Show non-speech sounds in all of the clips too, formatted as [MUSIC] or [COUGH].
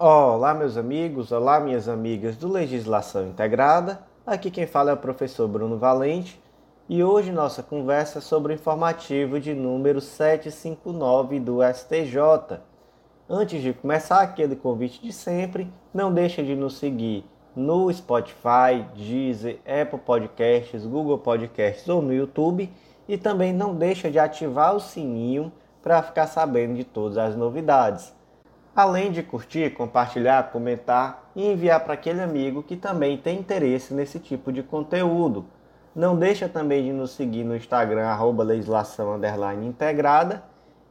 Olá, meus amigos, olá, minhas amigas do Legislação Integrada. Aqui quem fala é o professor Bruno Valente e hoje nossa conversa é sobre o informativo de número 759 do STJ. Antes de começar, aquele convite de sempre, não deixe de nos seguir no Spotify, Deezer, Apple Podcasts, Google Podcasts ou no YouTube e também não deixe de ativar o sininho para ficar sabendo de todas as novidades além de curtir, compartilhar, comentar e enviar para aquele amigo que também tem interesse nesse tipo de conteúdo. Não deixa também de nos seguir no Instagram, arroba legislação integrada.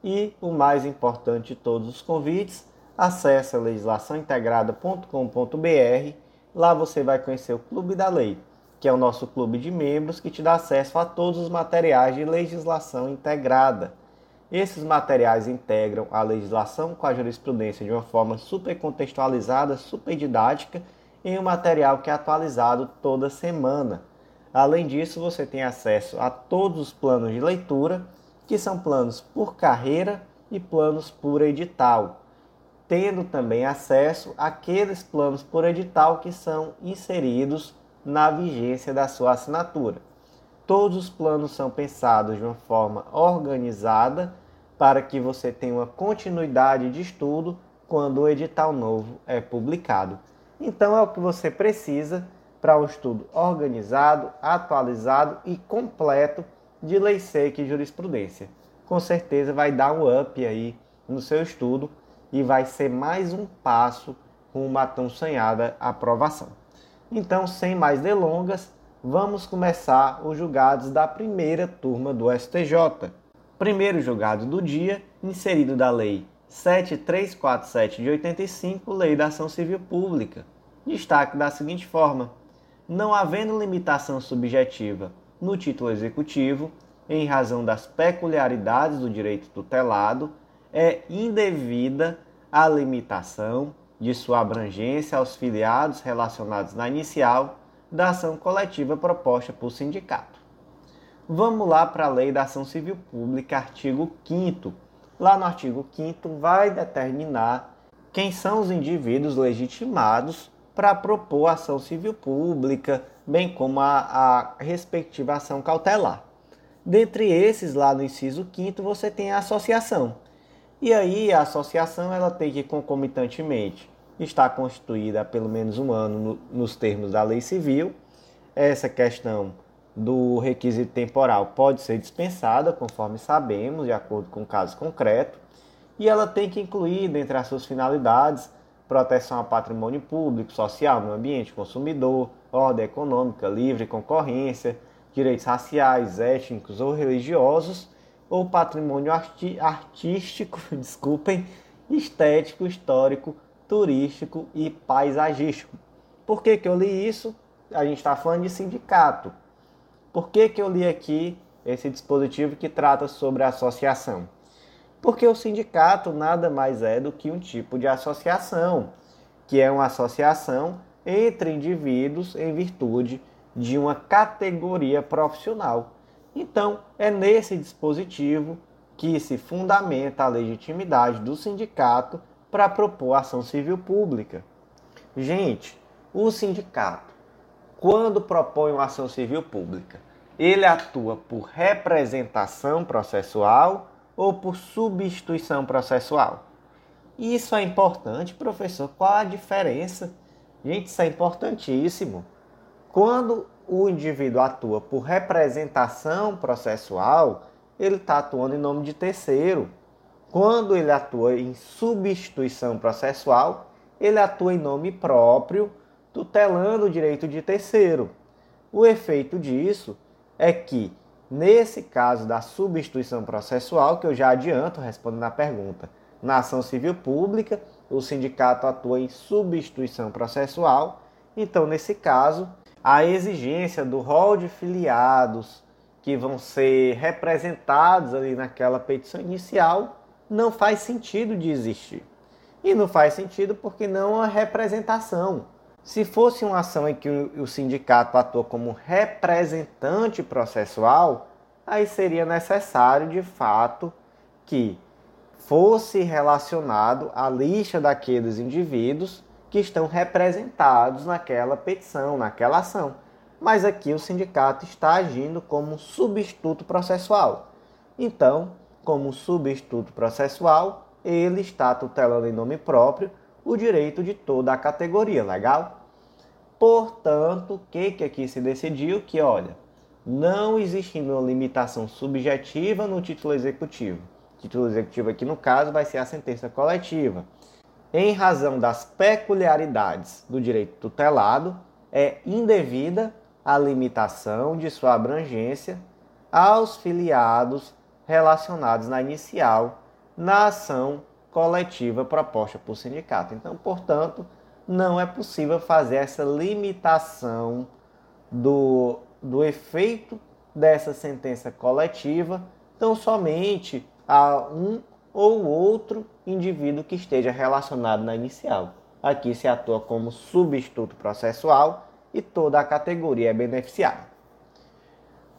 E o mais importante de todos os convites, acesse legislaçãointegrada.com.br. Lá você vai conhecer o Clube da Lei, que é o nosso clube de membros que te dá acesso a todos os materiais de legislação integrada. Esses materiais integram a legislação com a jurisprudência de uma forma super contextualizada, super didática, em um material que é atualizado toda semana. Além disso, você tem acesso a todos os planos de leitura, que são planos por carreira e planos por edital, tendo também acesso àqueles planos por edital que são inseridos na vigência da sua assinatura. Todos os planos são pensados de uma forma organizada para que você tenha uma continuidade de estudo quando o edital novo é publicado. Então é o que você precisa para um estudo organizado, atualizado e completo de lei seca e jurisprudência. Com certeza vai dar um up aí no seu estudo e vai ser mais um passo com uma tão sonhada aprovação. Então, sem mais delongas, vamos começar os julgados da primeira turma do STJ. Primeiro julgado do dia, inserido da Lei 7347 de 85, Lei da Ação Civil Pública. Destaque da seguinte forma: não havendo limitação subjetiva no título executivo, em razão das peculiaridades do direito tutelado, é indevida a limitação de sua abrangência aos filiados relacionados na inicial da ação coletiva proposta por sindicato. Vamos lá para a Lei da Ação Civil Pública, artigo 5 Lá no artigo 5 vai determinar quem são os indivíduos legitimados para propor ação civil pública, bem como a, a respectiva ação cautelar. Dentre esses, lá no inciso 5 você tem a associação. E aí a associação ela tem que concomitantemente está constituída há pelo menos um ano no, nos termos da lei civil. Essa questão do requisito temporal pode ser dispensada, conforme sabemos, de acordo com o caso concreto, e ela tem que incluir, dentre as suas finalidades, proteção ao patrimônio público, social, no ambiente consumidor, ordem econômica, livre concorrência, direitos raciais, étnicos ou religiosos, ou patrimônio arti artístico, [LAUGHS] desculpem, estético, histórico, turístico e paisagístico. Por que, que eu li isso? A gente está falando de sindicato. Por que, que eu li aqui esse dispositivo que trata sobre associação? Porque o sindicato nada mais é do que um tipo de associação, que é uma associação entre indivíduos em virtude de uma categoria profissional. Então, é nesse dispositivo que se fundamenta a legitimidade do sindicato para propor ação civil pública. Gente, o sindicato, quando propõe uma ação civil pública, ele atua por representação processual ou por substituição processual? Isso é importante, professor. Qual a diferença? Gente, isso é importantíssimo. Quando o indivíduo atua por representação processual, ele está atuando em nome de terceiro. Quando ele atua em substituição processual, ele atua em nome próprio, tutelando o direito de terceiro. O efeito disso é que, nesse caso da substituição processual, que eu já adianto respondendo à pergunta, na ação civil pública, o sindicato atua em substituição processual, então, nesse caso, a exigência do rol de filiados que vão ser representados ali naquela petição inicial não faz sentido de existir. E não faz sentido porque não há representação. Se fosse uma ação em que o sindicato atua como representante processual, aí seria necessário de fato que fosse relacionado à lista daqueles indivíduos que estão representados naquela petição, naquela ação. Mas aqui o sindicato está agindo como substituto processual. Então, como substituto processual, ele está tutelando em nome próprio o direito de toda a categoria, legal? Portanto, o que, que aqui se decidiu? Que, olha, não existindo uma limitação subjetiva no título executivo. Título executivo aqui, no caso, vai ser a sentença coletiva. Em razão das peculiaridades do direito tutelado, é indevida a limitação de sua abrangência aos filiados relacionados na inicial na ação coletiva proposta por sindicato. Então, portanto, não é possível fazer essa limitação do, do efeito dessa sentença coletiva tão somente a um ou outro indivíduo que esteja relacionado na inicial. Aqui se atua como substituto processual e toda a categoria é beneficiada.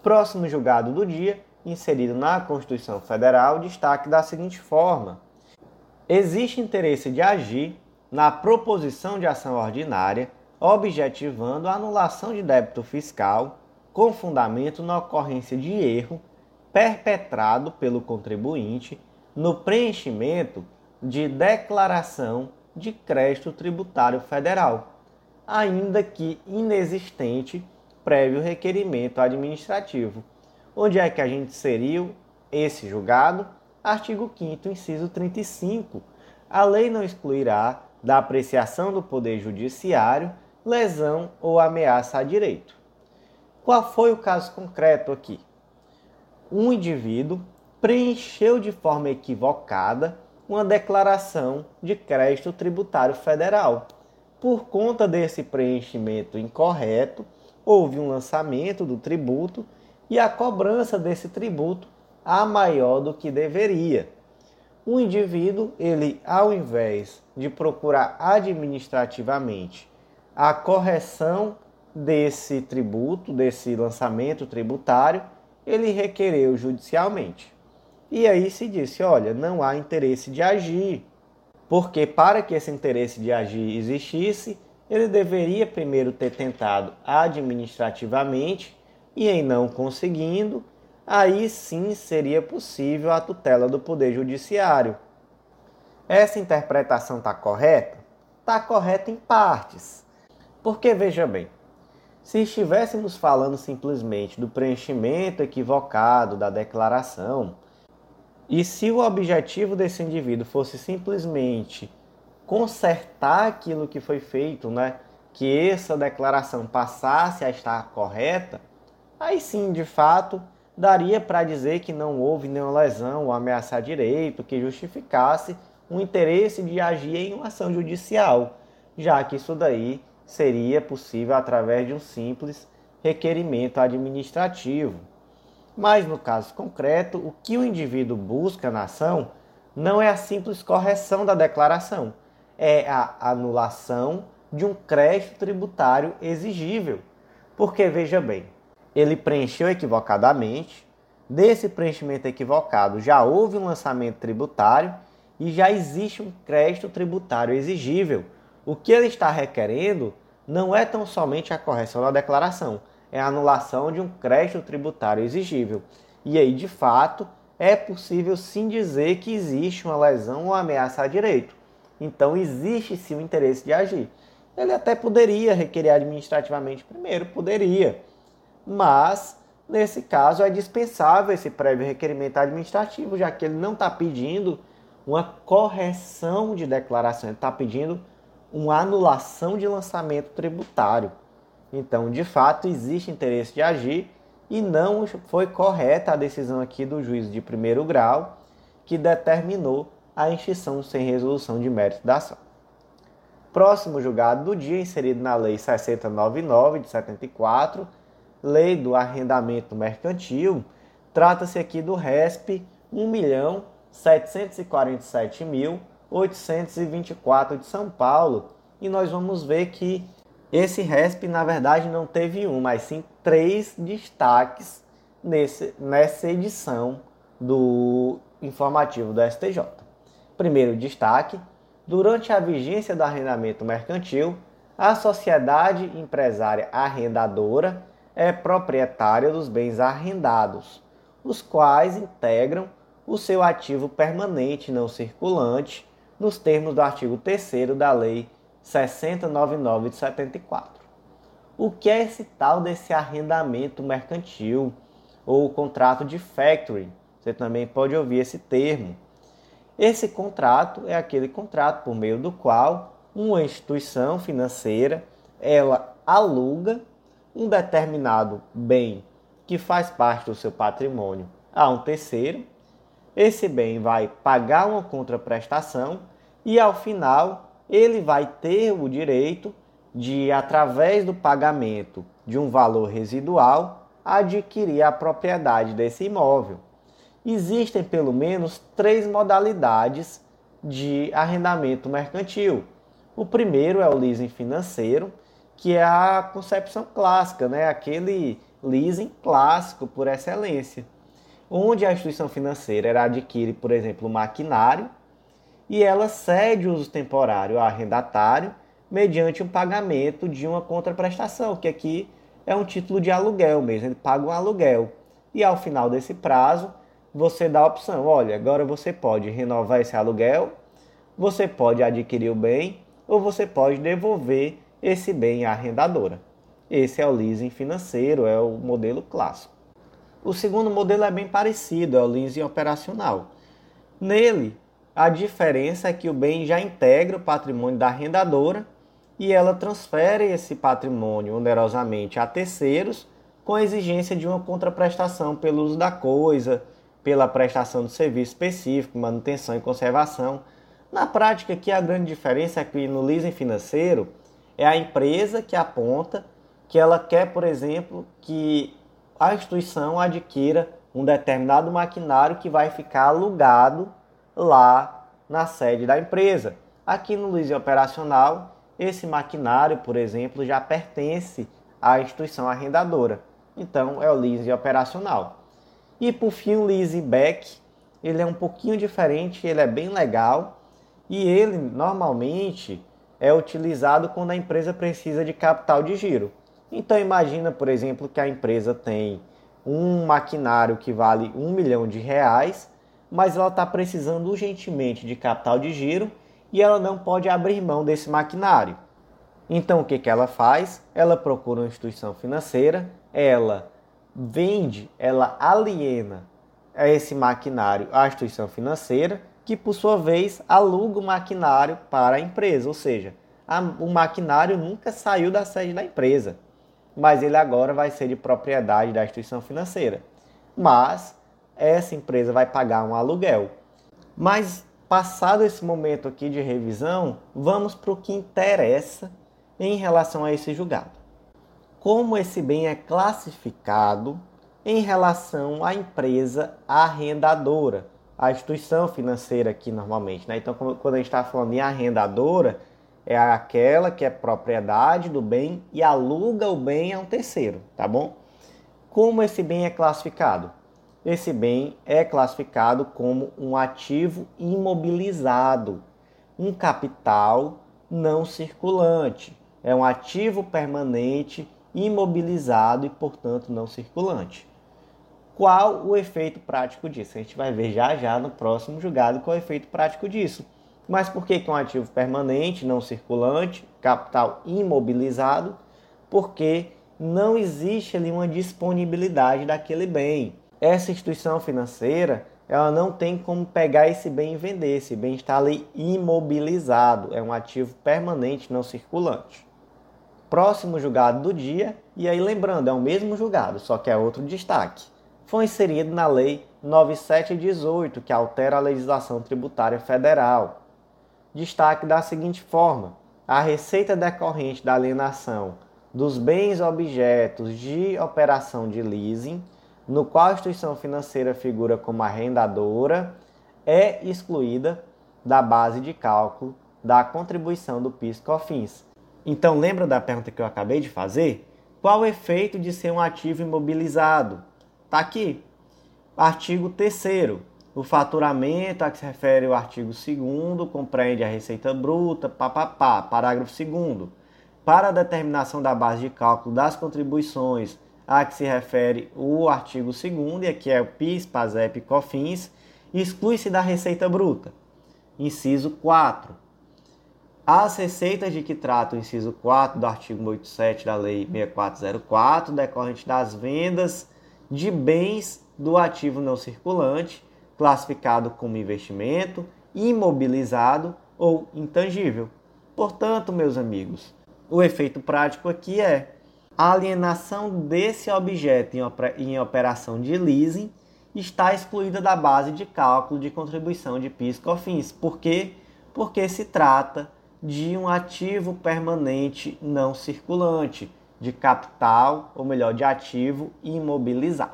Próximo julgado do dia, inserido na Constituição Federal, destaque da seguinte forma: existe interesse de agir na proposição de ação ordinária, objetivando a anulação de débito fiscal com fundamento na ocorrência de erro perpetrado pelo contribuinte no preenchimento de declaração de crédito tributário federal, ainda que inexistente prévio requerimento administrativo. Onde é que a gente inseriu esse julgado? Artigo 5 inciso 35. A lei não excluirá da apreciação do Poder Judiciário lesão ou ameaça a direito. Qual foi o caso concreto aqui? Um indivíduo preencheu de forma equivocada uma declaração de crédito tributário federal. Por conta desse preenchimento incorreto, houve um lançamento do tributo e a cobrança desse tributo a maior do que deveria. O indivíduo, ele ao invés de procurar administrativamente a correção desse tributo, desse lançamento tributário, ele requereu judicialmente. E aí se disse: olha, não há interesse de agir, porque para que esse interesse de agir existisse, ele deveria primeiro ter tentado administrativamente e, em não conseguindo, aí sim seria possível a tutela do Poder Judiciário. Essa interpretação está correta? Está correta em partes. Porque veja bem, se estivéssemos falando simplesmente do preenchimento equivocado da declaração, e se o objetivo desse indivíduo fosse simplesmente consertar aquilo que foi feito, né, que essa declaração passasse a estar correta, aí sim, de fato, daria para dizer que não houve nenhuma lesão ou ameaçar direito que justificasse um interesse de agir em uma ação judicial, já que isso daí seria possível através de um simples requerimento administrativo. Mas no caso concreto, o que o indivíduo busca na ação não é a simples correção da declaração, é a anulação de um crédito tributário exigível. Porque veja bem, ele preencheu equivocadamente, desse preenchimento equivocado já houve um lançamento tributário e já existe um crédito tributário exigível. O que ele está requerendo não é tão somente a correção da declaração, é a anulação de um crédito tributário exigível. E aí, de fato, é possível sim dizer que existe uma lesão ou ameaça a direito. Então, existe sim o interesse de agir. Ele até poderia requerer administrativamente primeiro, poderia. Mas, nesse caso, é dispensável esse prévio requerimento administrativo, já que ele não está pedindo uma correção de declaração, ele está pedindo uma anulação de lançamento tributário. Então, de fato, existe interesse de agir e não foi correta a decisão aqui do juiz de primeiro grau que determinou a extinção sem resolução de mérito da ação. Próximo julgado do dia, inserido na Lei 6099 de 74, Lei do Arrendamento Mercantil, trata-se aqui do RESP 1.747.824 de São Paulo, e nós vamos ver que esse RESP, na verdade, não teve um, mas sim três destaques nesse, nessa edição do informativo do STJ. Primeiro destaque: durante a vigência do arrendamento mercantil, a sociedade empresária arrendadora é proprietária dos bens arrendados, os quais integram o seu ativo permanente não circulante, nos termos do artigo 3 da Lei 6099 de 74. O que é esse tal desse arrendamento mercantil ou contrato de factory? Você também pode ouvir esse termo. Esse contrato é aquele contrato por meio do qual uma instituição financeira ela aluga um determinado bem que faz parte do seu patrimônio a um terceiro esse bem vai pagar uma contraprestação e ao final ele vai ter o direito de, através do pagamento de um valor residual, adquirir a propriedade desse imóvel. Existem pelo menos três modalidades de arrendamento mercantil. O primeiro é o leasing financeiro, que é a concepção clássica, né? aquele leasing clássico por excelência onde a instituição financeira adquire, por exemplo, maquinário e ela cede o uso temporário ao arrendatário mediante um pagamento de uma contraprestação, que aqui é um título de aluguel mesmo, ele paga um aluguel. E ao final desse prazo, você dá a opção, olha, agora você pode renovar esse aluguel, você pode adquirir o bem ou você pode devolver esse bem à arrendadora. Esse é o leasing financeiro, é o modelo clássico. O segundo modelo é bem parecido, é o leasing operacional. Nele, a diferença é que o bem já integra o patrimônio da arrendadora e ela transfere esse patrimônio onerosamente a terceiros com a exigência de uma contraprestação pelo uso da coisa, pela prestação de serviço específico, manutenção e conservação. Na prática, aqui a grande diferença é que no leasing financeiro é a empresa que aponta que ela quer, por exemplo, que a instituição adquira um determinado maquinário que vai ficar alugado lá na sede da empresa. Aqui no leasing operacional, esse maquinário, por exemplo, já pertence à instituição arrendadora. Então, é o leasing operacional. E por fim, o leasing back, ele é um pouquinho diferente, ele é bem legal e ele normalmente é utilizado quando a empresa precisa de capital de giro. Então imagina, por exemplo, que a empresa tem um maquinário que vale um milhão de reais, mas ela está precisando urgentemente de capital de giro e ela não pode abrir mão desse maquinário. Então o que, que ela faz? Ela procura uma instituição financeira, ela vende, ela aliena esse maquinário à instituição financeira, que por sua vez aluga o maquinário para a empresa, ou seja, a, o maquinário nunca saiu da sede da empresa mas ele agora vai ser de propriedade da instituição financeira. Mas essa empresa vai pagar um aluguel. Mas passado esse momento aqui de revisão, vamos para o que interessa em relação a esse julgado. Como esse bem é classificado em relação à empresa arrendadora, a instituição financeira aqui normalmente. Né? Então, quando a gente está falando em arrendadora, é aquela que é propriedade do bem e aluga o bem a um terceiro, tá bom? Como esse bem é classificado? Esse bem é classificado como um ativo imobilizado, um capital não circulante. É um ativo permanente imobilizado e, portanto, não circulante. Qual o efeito prático disso? A gente vai ver já já no próximo julgado qual é o efeito prático disso. Mas por que, que um ativo permanente, não circulante, capital imobilizado? Porque não existe ali uma disponibilidade daquele bem. Essa instituição financeira, ela não tem como pegar esse bem e vender. Esse bem está ali imobilizado, é um ativo permanente, não circulante. Próximo julgado do dia, e aí lembrando, é o mesmo julgado, só que é outro destaque. Foi inserido na Lei 9718, que altera a legislação tributária federal destaque da seguinte forma: a receita decorrente da alienação dos bens objetos de operação de leasing, no qual a instituição financeira figura como arrendadora, é excluída da base de cálculo da contribuição do PIS/COFINS. Então, lembra da pergunta que eu acabei de fazer? Qual o efeito de ser um ativo imobilizado? Está aqui. Artigo 3 O faturamento a que se refere o artigo 2 compreende a receita bruta, papapá, parágrafo 2 Para a determinação da base de cálculo das contribuições a que se refere o artigo 2 e aqui é o PIS, PASEP e COFINS, exclui-se da receita bruta. Inciso 4. As receitas de que trata o inciso 4 do artigo 87 da Lei 6404, decorrente das vendas de bens do ativo não circulante, classificado como investimento, imobilizado ou intangível. Portanto, meus amigos, o efeito prático aqui é a alienação desse objeto em operação de leasing está excluída da base de cálculo de contribuição de PIS/COFINS. Por quê? Porque se trata de um ativo permanente não circulante, de capital, ou melhor, de ativo imobilizado.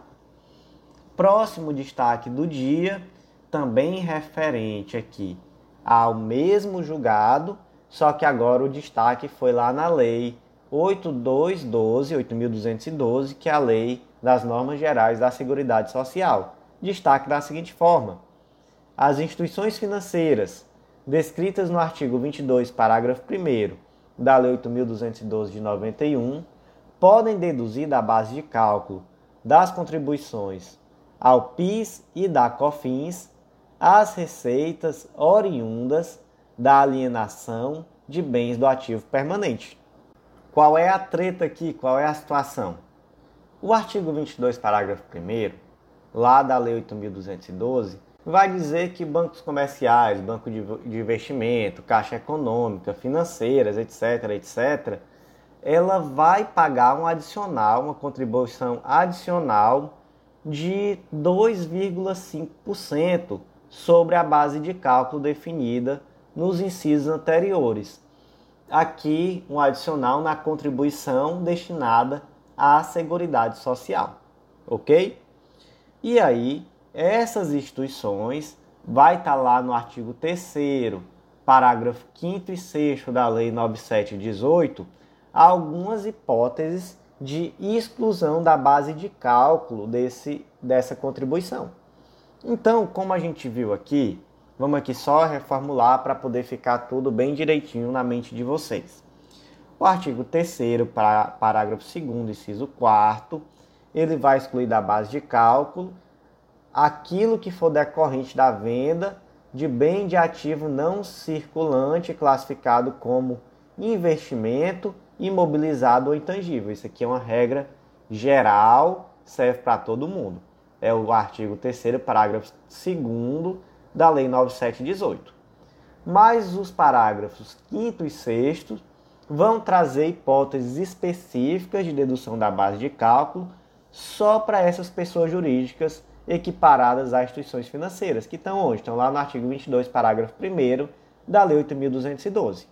Próximo destaque do dia, também referente aqui ao mesmo julgado, só que agora o destaque foi lá na lei 8212, 8212, que é a lei das normas gerais da Seguridade Social. Destaque da seguinte forma: as instituições financeiras descritas no artigo 22, parágrafo 1 da Lei 8212 de 91 podem deduzir da base de cálculo das contribuições ao PIS e da COFINS as receitas oriundas da alienação de bens do ativo permanente. Qual é a treta aqui? Qual é a situação? O artigo 22, parágrafo 1 lá da Lei 8.212, vai dizer que bancos comerciais, banco de investimento, caixa econômica, financeiras, etc., etc., ela vai pagar um adicional, uma contribuição adicional de 2,5% sobre a base de cálculo definida nos incisos anteriores. Aqui, um adicional na contribuição destinada à Seguridade Social, ok? E aí, essas instituições vai estar tá lá no artigo 3 parágrafo 5 e 6 da Lei 9718, algumas hipóteses de exclusão da base de cálculo desse, dessa contribuição. Então, como a gente viu aqui, vamos aqui só reformular para poder ficar tudo bem direitinho na mente de vocês. O artigo 3 parágrafo 2 inciso 4 ele vai excluir da base de cálculo aquilo que for decorrente da venda de bem de ativo não circulante classificado como investimento imobilizado ou intangível. Isso aqui é uma regra geral, serve para todo mundo é o artigo 3 parágrafo 2 da Lei 9718. Mas os parágrafos 5 e 6 vão trazer hipóteses específicas de dedução da base de cálculo só para essas pessoas jurídicas equiparadas às instituições financeiras, que estão onde? Estão lá no artigo 22, parágrafo 1 da Lei 8.212.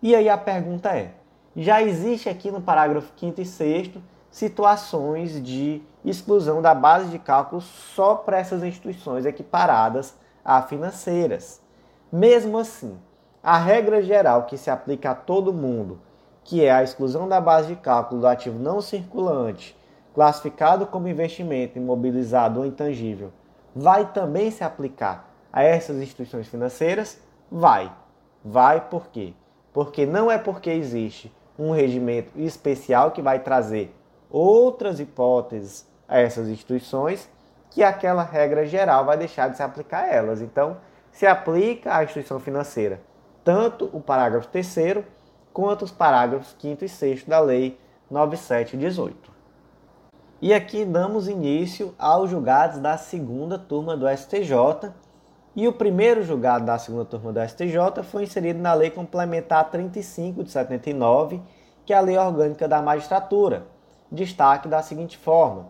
E aí a pergunta é: já existe aqui no parágrafo 5 e 6 situações de exclusão da base de cálculo só para essas instituições equiparadas a financeiras. Mesmo assim, a regra geral que se aplica a todo mundo, que é a exclusão da base de cálculo do ativo não circulante, classificado como investimento imobilizado ou intangível, vai também se aplicar a essas instituições financeiras? Vai. Vai por quê? Porque não é porque existe um regimento especial que vai trazer outras hipóteses a essas instituições que aquela regra geral vai deixar de se aplicar a elas. Então, se aplica à instituição financeira tanto o parágrafo 3 quanto os parágrafos 5 e 6 da Lei 9718. E aqui damos início aos julgados da segunda turma do STJ. E o primeiro julgado da segunda turma do STJ foi inserido na Lei Complementar 35 de 79, que é a Lei Orgânica da Magistratura. Destaque da seguinte forma: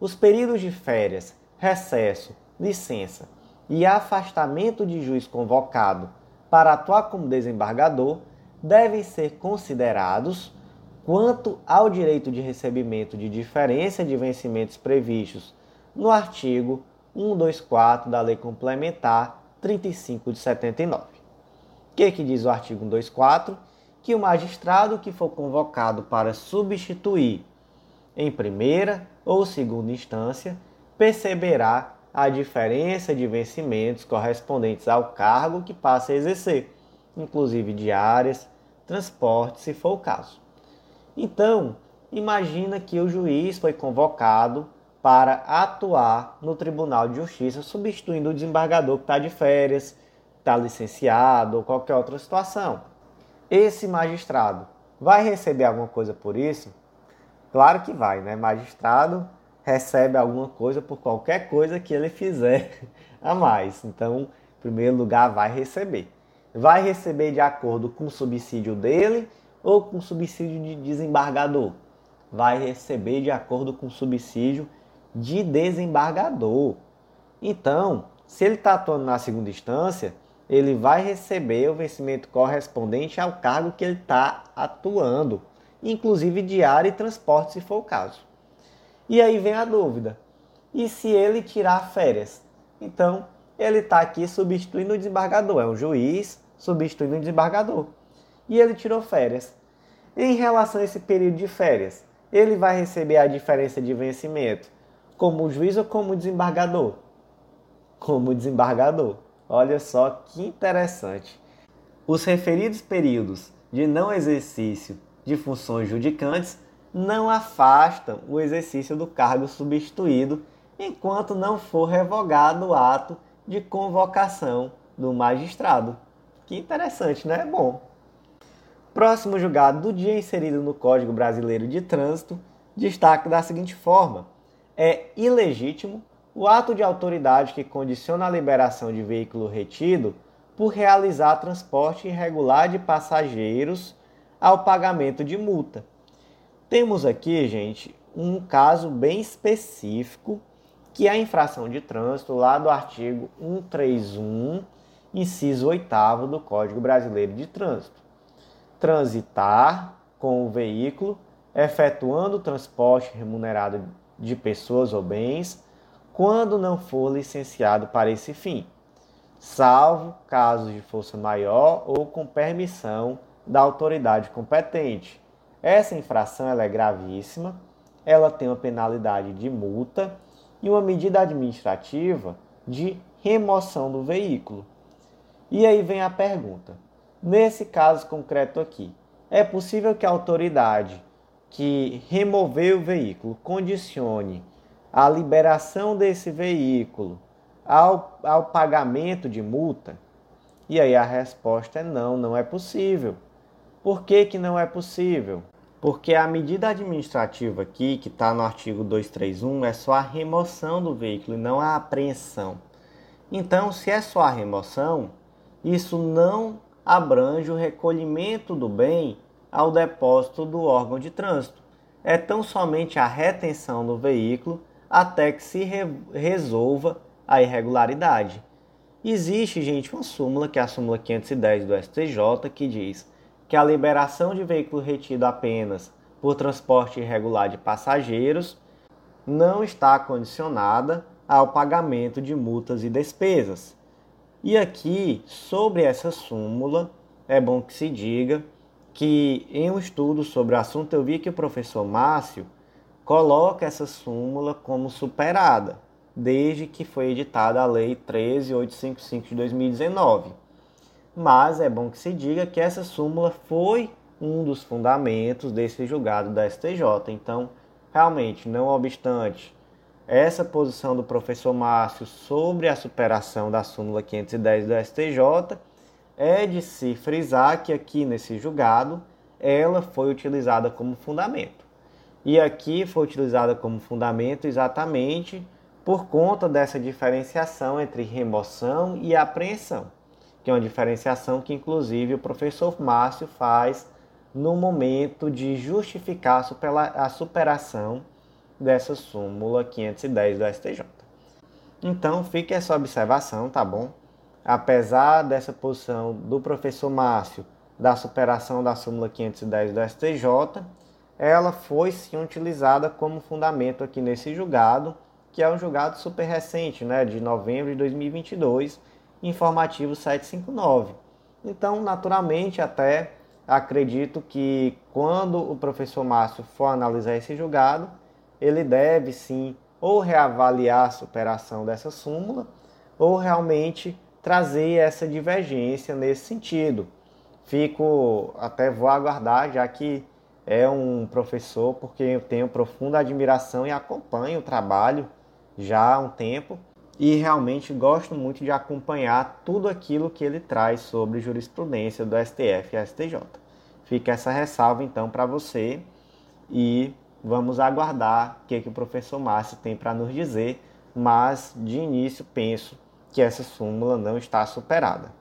os períodos de férias, recesso, licença e afastamento de juiz convocado para atuar como desembargador devem ser considerados quanto ao direito de recebimento de diferença de vencimentos previstos no artigo 124 da Lei Complementar 35 de 79. O que, que diz o artigo 124? Que o magistrado que for convocado para substituir em primeira ou segunda instância, perceberá a diferença de vencimentos correspondentes ao cargo que passa a exercer, inclusive diárias, transporte, se for o caso. Então, imagina que o juiz foi convocado para atuar no Tribunal de Justiça, substituindo o desembargador que está de férias, está licenciado ou qualquer outra situação. Esse magistrado vai receber alguma coisa por isso? Claro que vai, né? Magistrado recebe alguma coisa por qualquer coisa que ele fizer [LAUGHS] a mais. Então, em primeiro lugar, vai receber. Vai receber de acordo com o subsídio dele ou com o subsídio de desembargador? Vai receber de acordo com o subsídio de desembargador. Então, se ele está atuando na segunda instância, ele vai receber o vencimento correspondente ao cargo que ele está atuando, inclusive diário e transporte, se for o caso. E aí vem a dúvida: e se ele tirar férias? Então, ele está aqui substituindo o desembargador, é um juiz substituindo o desembargador. E ele tirou férias. Em relação a esse período de férias, ele vai receber a diferença de vencimento como juiz ou como desembargador? Como desembargador. Olha só que interessante. Os referidos períodos de não exercício de funções judicantes não afastam o exercício do cargo substituído enquanto não for revogado o ato de convocação do magistrado. Que interessante, né? É bom. Próximo julgado do dia inserido no Código Brasileiro de Trânsito destaca da seguinte forma: é ilegítimo o ato de autoridade que condiciona a liberação de veículo retido por realizar transporte irregular de passageiros ao pagamento de multa. Temos aqui, gente, um caso bem específico, que é a infração de trânsito lá do artigo 131, inciso 8 do Código Brasileiro de Trânsito. Transitar com o veículo, efetuando transporte remunerado de pessoas ou bens, quando não for licenciado para esse fim, salvo casos de força maior ou com permissão da autoridade competente. Essa infração é gravíssima, ela tem uma penalidade de multa e uma medida administrativa de remoção do veículo. E aí vem a pergunta: nesse caso concreto aqui, é possível que a autoridade que removeu o veículo condicione a liberação desse veículo ao, ao pagamento de multa? E aí a resposta é não, não é possível. Por que, que não é possível? Porque a medida administrativa aqui, que está no artigo 231, é só a remoção do veículo e não a apreensão. Então, se é só a remoção, isso não abrange o recolhimento do bem ao depósito do órgão de trânsito. É tão somente a retenção do veículo até que se re resolva a irregularidade. Existe, gente, uma súmula, que é a súmula 510 do STJ, que diz que a liberação de veículo retido apenas por transporte irregular de passageiros não está condicionada ao pagamento de multas e despesas. E aqui, sobre essa súmula, é bom que se diga que em um estudo sobre o assunto eu vi que o professor Márcio coloca essa súmula como superada, desde que foi editada a Lei 13855 de 2019. Mas é bom que se diga que essa súmula foi um dos fundamentos desse julgado da STJ. Então, realmente, não obstante essa posição do professor Márcio sobre a superação da súmula 510 do STJ, é de se frisar que aqui nesse julgado ela foi utilizada como fundamento. E aqui foi utilizada como fundamento exatamente por conta dessa diferenciação entre remoção e apreensão, que é uma diferenciação que inclusive o professor Márcio faz no momento de justificar a superação dessa súmula 510 do STJ. Então, fique essa observação, tá bom? Apesar dessa posição do professor Márcio da superação da súmula 510 do STJ, ela foi sim utilizada como fundamento aqui nesse julgado, que é um julgado super recente, né, de novembro de 2022, informativo 759. Então, naturalmente, até acredito que quando o professor Márcio for analisar esse julgado, ele deve sim ou reavaliar a superação dessa súmula, ou realmente trazer essa divergência nesse sentido. Fico, até vou aguardar, já que é um professor, porque eu tenho profunda admiração e acompanho o trabalho já há um tempo e realmente gosto muito de acompanhar tudo aquilo que ele traz sobre jurisprudência do STF e STJ. Fica essa ressalva então para você e vamos aguardar o que, que o professor Márcio tem para nos dizer, mas de início penso que essa súmula não está superada.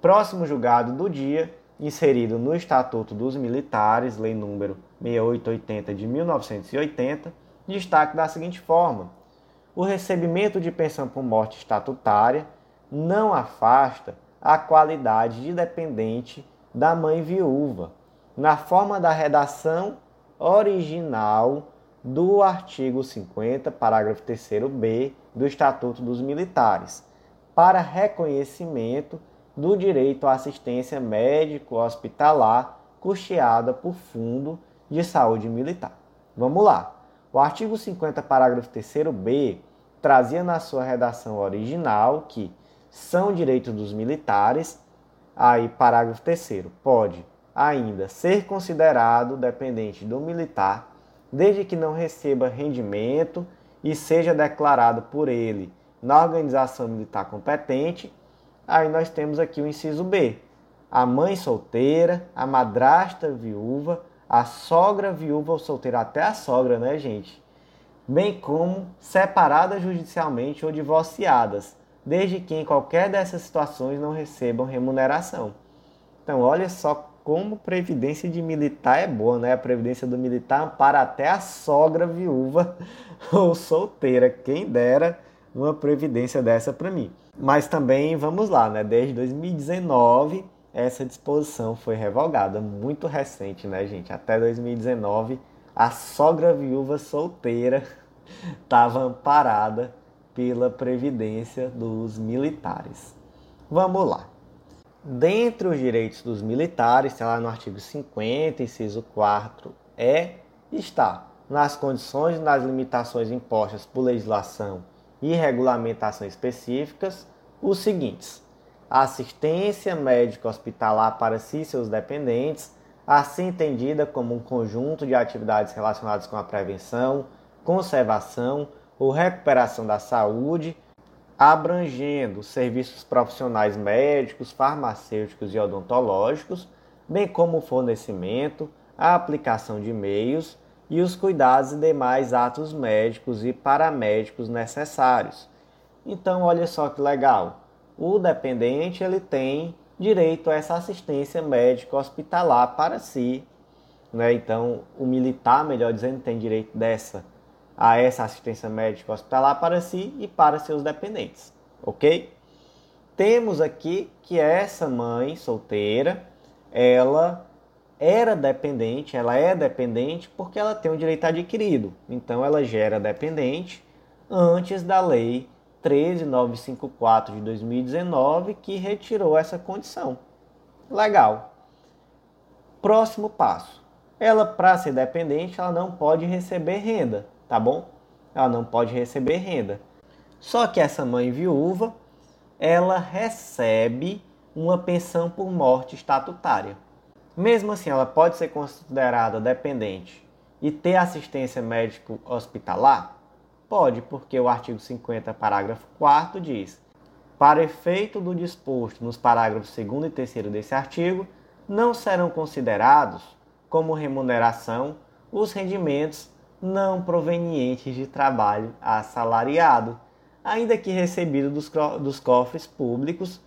Próximo julgado do dia, inserido no Estatuto dos Militares, Lei número 6880 de 1980, destaque da seguinte forma: o recebimento de pensão por morte estatutária não afasta a qualidade de dependente da mãe viúva, na forma da redação original do artigo 50, parágrafo 3b do Estatuto dos Militares, para reconhecimento do direito à assistência médico-hospitalar custeada por Fundo de Saúde Militar. Vamos lá. O artigo 50, parágrafo 3b, trazia na sua redação original que são direitos dos militares, aí parágrafo 3 pode ainda ser considerado dependente do militar, desde que não receba rendimento e seja declarado por ele na organização militar competente. Aí nós temos aqui o inciso B: a mãe solteira, a madrasta viúva, a sogra viúva ou solteira, até a sogra, né, gente? Bem como separadas judicialmente ou divorciadas, desde que em qualquer dessas situações não recebam remuneração. Então, olha só como previdência de militar é boa, né? A previdência do militar ampara até a sogra viúva [LAUGHS] ou solteira. Quem dera uma previdência dessa para mim. Mas também, vamos lá, né? Desde 2019 essa disposição foi revogada, muito recente, né, gente? Até 2019, a sogra viúva solteira [LAUGHS] estava amparada pela previdência dos militares. Vamos lá. Dentre os direitos dos militares, está lá no artigo 50, inciso 4, é está nas condições e nas limitações impostas por legislação e regulamentação específicas os seguintes: assistência médica hospitalar para si e seus dependentes, assim entendida como um conjunto de atividades relacionadas com a prevenção, conservação ou recuperação da saúde, abrangendo serviços profissionais médicos, farmacêuticos e odontológicos, bem como o fornecimento, a aplicação de meios e os cuidados e demais atos médicos e paramédicos necessários. Então, olha só que legal o dependente ele tem direito a essa assistência médica hospitalar para si. Né? Então, o militar, melhor dizendo, tem direito dessa a essa assistência médica hospitalar para si e para seus dependentes, ok? Temos aqui que essa mãe solteira, ela era dependente, ela é dependente porque ela tem o direito adquirido. Então, ela gera dependente antes da lei 13954 de 2019 que retirou essa condição. Legal. Próximo passo. Ela, para ser dependente, ela não pode receber renda, tá bom? Ela não pode receber renda. Só que essa mãe viúva, ela recebe uma pensão por morte estatutária. Mesmo assim, ela pode ser considerada dependente e ter assistência médico hospitalar? Pode, porque o artigo 50, parágrafo 4 diz: Para efeito do disposto nos parágrafos 2 e 3 desse artigo, não serão considerados como remuneração os rendimentos não provenientes de trabalho assalariado, ainda que recebido dos, dos cofres públicos,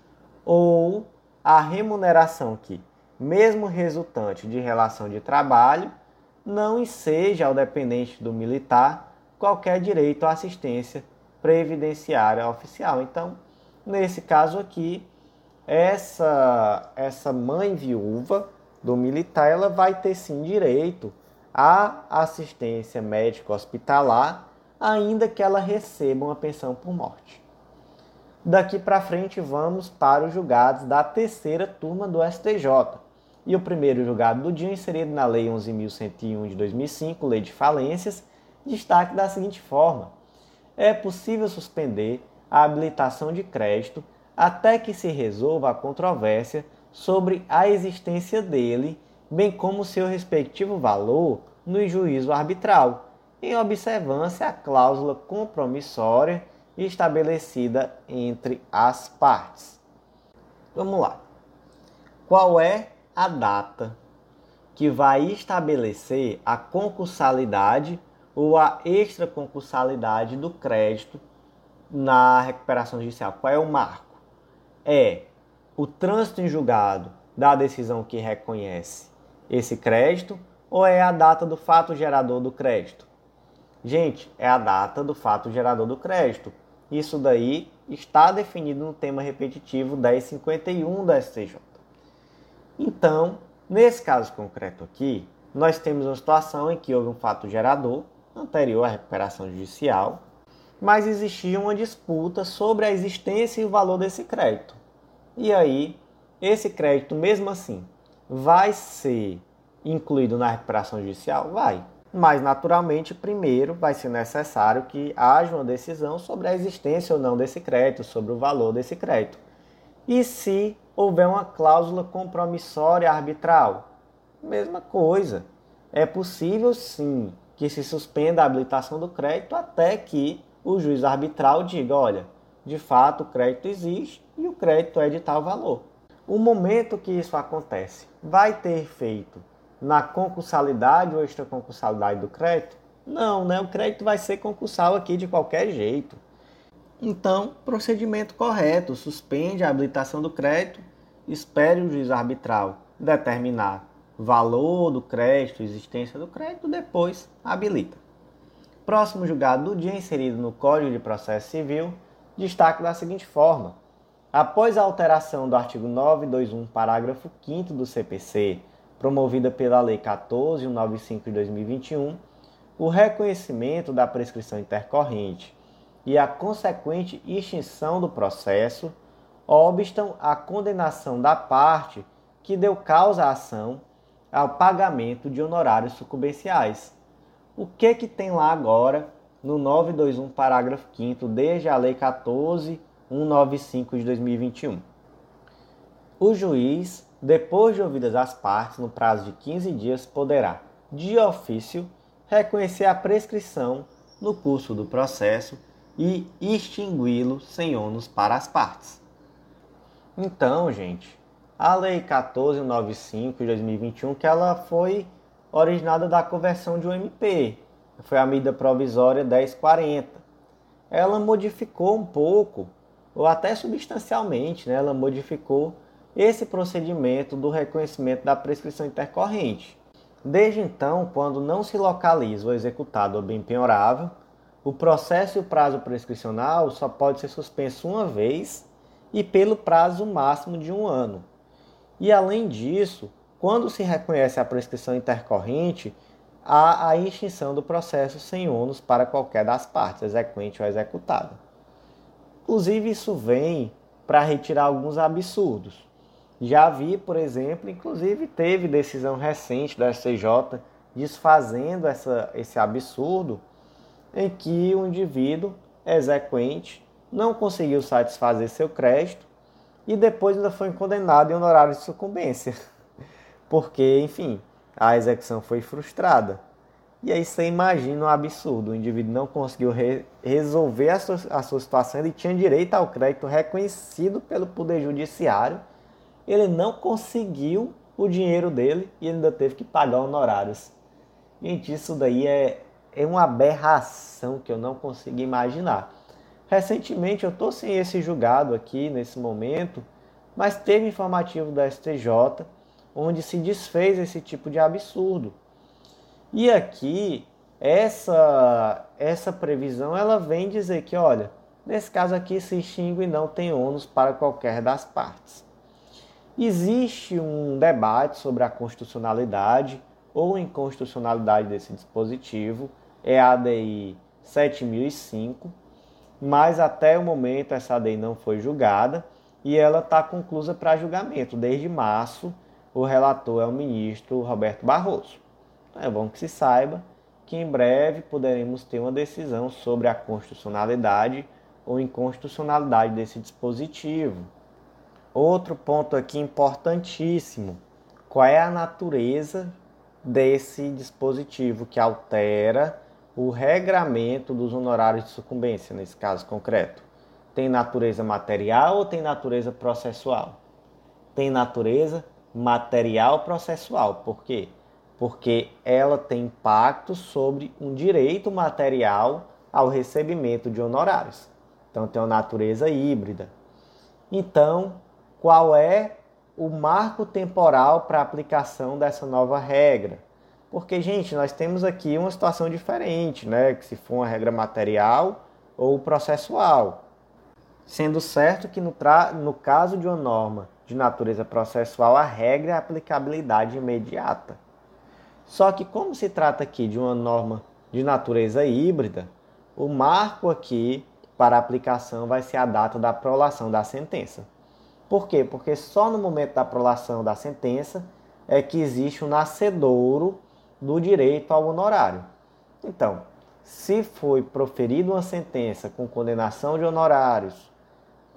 ou a remuneração que, mesmo resultante de relação de trabalho, não enseja ao dependente do militar qualquer direito à assistência previdenciária oficial. Então, nesse caso aqui, essa, essa mãe viúva do militar, ela vai ter sim direito à assistência médica hospitalar, ainda que ela receba uma pensão por morte. Daqui para frente vamos para os julgados da terceira turma do STJ. E o primeiro julgado do dia inserido na Lei 11.101 de 2005, Lei de Falências, destaque da seguinte forma: é possível suspender a habilitação de crédito até que se resolva a controvérsia sobre a existência dele, bem como seu respectivo valor no juízo arbitral, em observância à cláusula compromissória estabelecida entre as partes. Vamos lá. Qual é a data que vai estabelecer a concursalidade ou a extraconcursalidade do crédito na recuperação judicial? Qual é o marco? É o trânsito em julgado da decisão que reconhece esse crédito ou é a data do fato gerador do crédito? Gente, é a data do fato gerador do crédito. Isso daí está definido no tema repetitivo 1051 da STJ. Então, nesse caso concreto aqui, nós temos uma situação em que houve um fato gerador anterior à recuperação judicial, mas existia uma disputa sobre a existência e o valor desse crédito. E aí, esse crédito, mesmo assim, vai ser incluído na recuperação judicial? Vai. Mas, naturalmente, primeiro vai ser necessário que haja uma decisão sobre a existência ou não desse crédito, sobre o valor desse crédito. E se houver uma cláusula compromissória arbitral? Mesma coisa. É possível, sim, que se suspenda a habilitação do crédito até que o juiz arbitral diga: olha, de fato o crédito existe e o crédito é de tal valor. O momento que isso acontece vai ter feito na concursalidade ou extraconcursalidade do crédito? Não, né? O crédito vai ser concursal aqui de qualquer jeito. Então, procedimento correto, suspende a habilitação do crédito, espere o juiz arbitral determinar valor do crédito, existência do crédito, depois habilita. Próximo julgado do dia inserido no Código de Processo Civil, destaque da seguinte forma: após a alteração do artigo 921, parágrafo 5 do CPC, promovida pela Lei 14.195 de 2021, o reconhecimento da prescrição intercorrente e a consequente extinção do processo obstam a condenação da parte que deu causa à ação ao pagamento de honorários sucumbenciais. O que que tem lá agora no 921 parágrafo 5 desde a lei 14195 de 2021? O juiz depois de ouvidas as partes, no prazo de 15 dias, poderá, de ofício, reconhecer a prescrição no curso do processo e extingui-lo sem ônus para as partes. Então, gente, a Lei 1495 de 2021, que ela foi originada da conversão de um MP, foi a medida provisória 1040. Ela modificou um pouco, ou até substancialmente, né? ela modificou esse procedimento do reconhecimento da prescrição intercorrente. Desde então, quando não se localiza o executado ou bem penhorável, o processo e o prazo prescricional só pode ser suspenso uma vez e pelo prazo máximo de um ano. E além disso, quando se reconhece a prescrição intercorrente, há a extinção do processo sem ônus para qualquer das partes, exequente ou executada. Inclusive, isso vem para retirar alguns absurdos. Já vi, por exemplo, inclusive teve decisão recente da STJ desfazendo essa, esse absurdo em que o indivíduo exequente não conseguiu satisfazer seu crédito e depois ainda foi condenado em honorário de sucumbência. [LAUGHS] Porque, enfim, a execução foi frustrada. E aí você imagina um absurdo: o indivíduo não conseguiu re resolver a sua, a sua situação, ele tinha direito ao crédito reconhecido pelo Poder Judiciário ele não conseguiu o dinheiro dele e ainda teve que pagar honorários. Gente, isso daí é, é uma aberração que eu não consigo imaginar. Recentemente eu estou sem esse julgado aqui nesse momento, mas teve informativo da STJ onde se desfez esse tipo de absurdo. E aqui essa essa previsão ela vem dizer que, olha, nesse caso aqui se extingue e não tem ônus para qualquer das partes. Existe um debate sobre a constitucionalidade ou inconstitucionalidade desse dispositivo, é a ADI 7005, mas até o momento essa ADI não foi julgada e ela está conclusa para julgamento. Desde março, o relator é o ministro Roberto Barroso. É bom que se saiba que em breve poderemos ter uma decisão sobre a constitucionalidade ou inconstitucionalidade desse dispositivo. Outro ponto aqui importantíssimo: qual é a natureza desse dispositivo que altera o regramento dos honorários de sucumbência, nesse caso concreto? Tem natureza material ou tem natureza processual? Tem natureza material processual. Por quê? Porque ela tem impacto sobre um direito material ao recebimento de honorários. Então tem uma natureza híbrida. Então, qual é o marco temporal para a aplicação dessa nova regra? Porque, gente, nós temos aqui uma situação diferente, né? Que se for uma regra material ou processual. Sendo certo que no, no caso de uma norma de natureza processual, a regra é a aplicabilidade imediata. Só que, como se trata aqui de uma norma de natureza híbrida, o marco aqui para aplicação vai ser a data da prolação da sentença. Por quê? Porque só no momento da prolação da sentença é que existe o um nascedouro do direito ao honorário. Então, se foi proferida uma sentença com condenação de honorários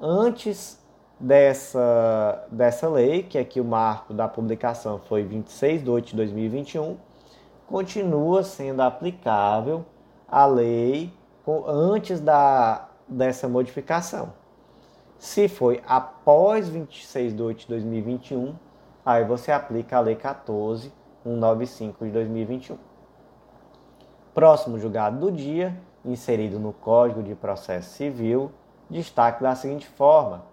antes dessa, dessa lei, que aqui o marco da publicação foi 26 de 8 de 2021, continua sendo aplicável a lei antes da, dessa modificação. Se foi após 26 de 8 de 2021, aí você aplica a lei 14195 de 2021. Próximo julgado do dia, inserido no Código de Processo Civil, destaque da seguinte forma: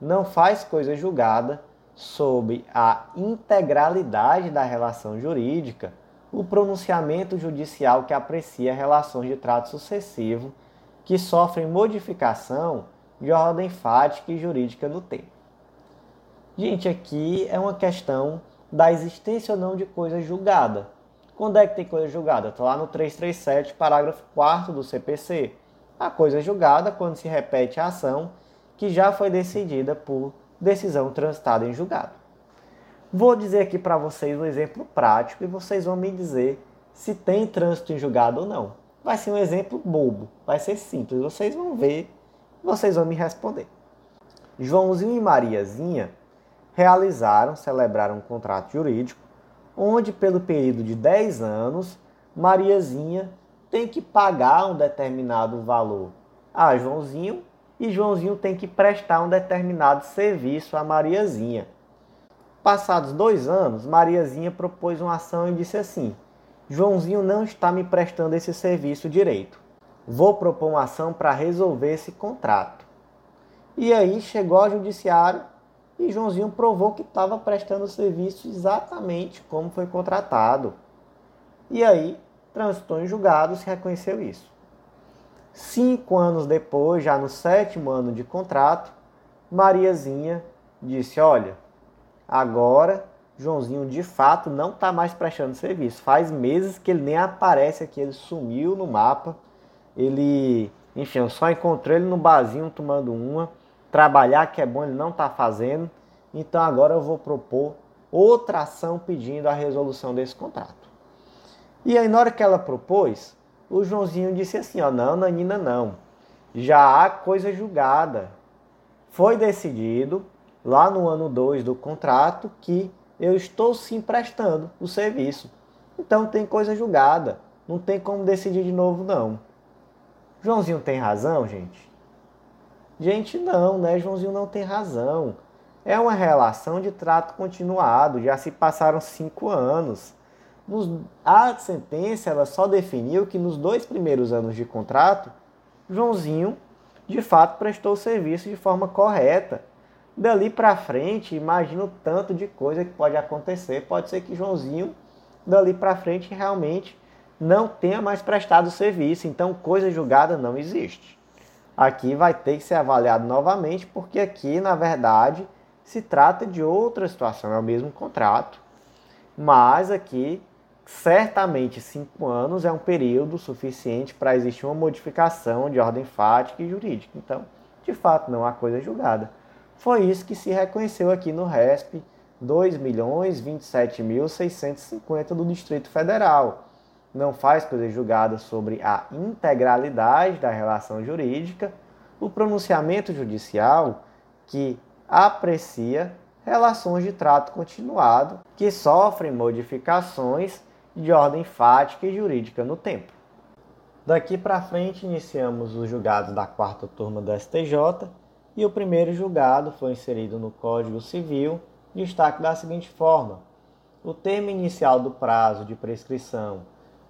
não faz coisa julgada sob a integralidade da relação jurídica o pronunciamento judicial que aprecia relações de trato sucessivo que sofrem modificação de ordem fática e jurídica no tempo. Gente, aqui é uma questão da existência ou não de coisa julgada. Quando é que tem coisa julgada? Está lá no 337, parágrafo 4 do CPC. A coisa julgada quando se repete a ação que já foi decidida por decisão transitada em julgado. Vou dizer aqui para vocês um exemplo prático e vocês vão me dizer se tem trânsito em julgado ou não. Vai ser um exemplo bobo, vai ser simples, vocês vão ver, vocês vão me responder. Joãozinho e Mariazinha realizaram, celebraram um contrato jurídico, onde pelo período de 10 anos, Mariazinha tem que pagar um determinado valor a Joãozinho e Joãozinho tem que prestar um determinado serviço a Mariazinha. Passados dois anos, Mariazinha propôs uma ação e disse assim: Joãozinho não está me prestando esse serviço direito. Vou propor uma ação para resolver esse contrato. E aí chegou ao judiciário e Joãozinho provou que estava prestando o serviço exatamente como foi contratado. E aí transitou em julgado se reconheceu isso. Cinco anos depois, já no sétimo ano de contrato, Mariazinha disse: Olha, agora Joãozinho de fato não está mais prestando serviço. Faz meses que ele nem aparece aqui, ele sumiu no mapa. Ele, enfim, eu só encontrei ele no barzinho tomando uma. Trabalhar que é bom ele não está fazendo. Então agora eu vou propor outra ação pedindo a resolução desse contrato. E aí, na hora que ela propôs, o Joãozinho disse assim: ó, não, Nanina, não. Já há coisa julgada. Foi decidido lá no ano 2 do contrato que eu estou sim prestando o serviço. Então tem coisa julgada. Não tem como decidir de novo, não. Joãozinho tem razão, gente? Gente, não, né? Joãozinho não tem razão. É uma relação de trato continuado. Já se passaram cinco anos. Nos, a sentença ela só definiu que nos dois primeiros anos de contrato, Joãozinho de fato prestou o serviço de forma correta. Dali para frente, imagina o tanto de coisa que pode acontecer. Pode ser que Joãozinho, dali para frente, realmente não tenha mais prestado o serviço. Então, coisa julgada não existe. Aqui vai ter que ser avaliado novamente, porque aqui, na verdade, se trata de outra situação. É o mesmo contrato, mas aqui certamente cinco anos é um período suficiente para existir uma modificação de ordem fática e jurídica. Então, de fato, não há coisa julgada. Foi isso que se reconheceu aqui no RESP 2.027.650 do Distrito Federal. não faz coisa julgada sobre a integralidade da relação jurídica, o pronunciamento judicial que aprecia relações de trato continuado que sofrem modificações de ordem fática e jurídica no tempo. Daqui para frente iniciamos os julgados da quarta turma do STJ e o primeiro julgado foi inserido no Código Civil, destaque da seguinte forma: o termo inicial do prazo de prescrição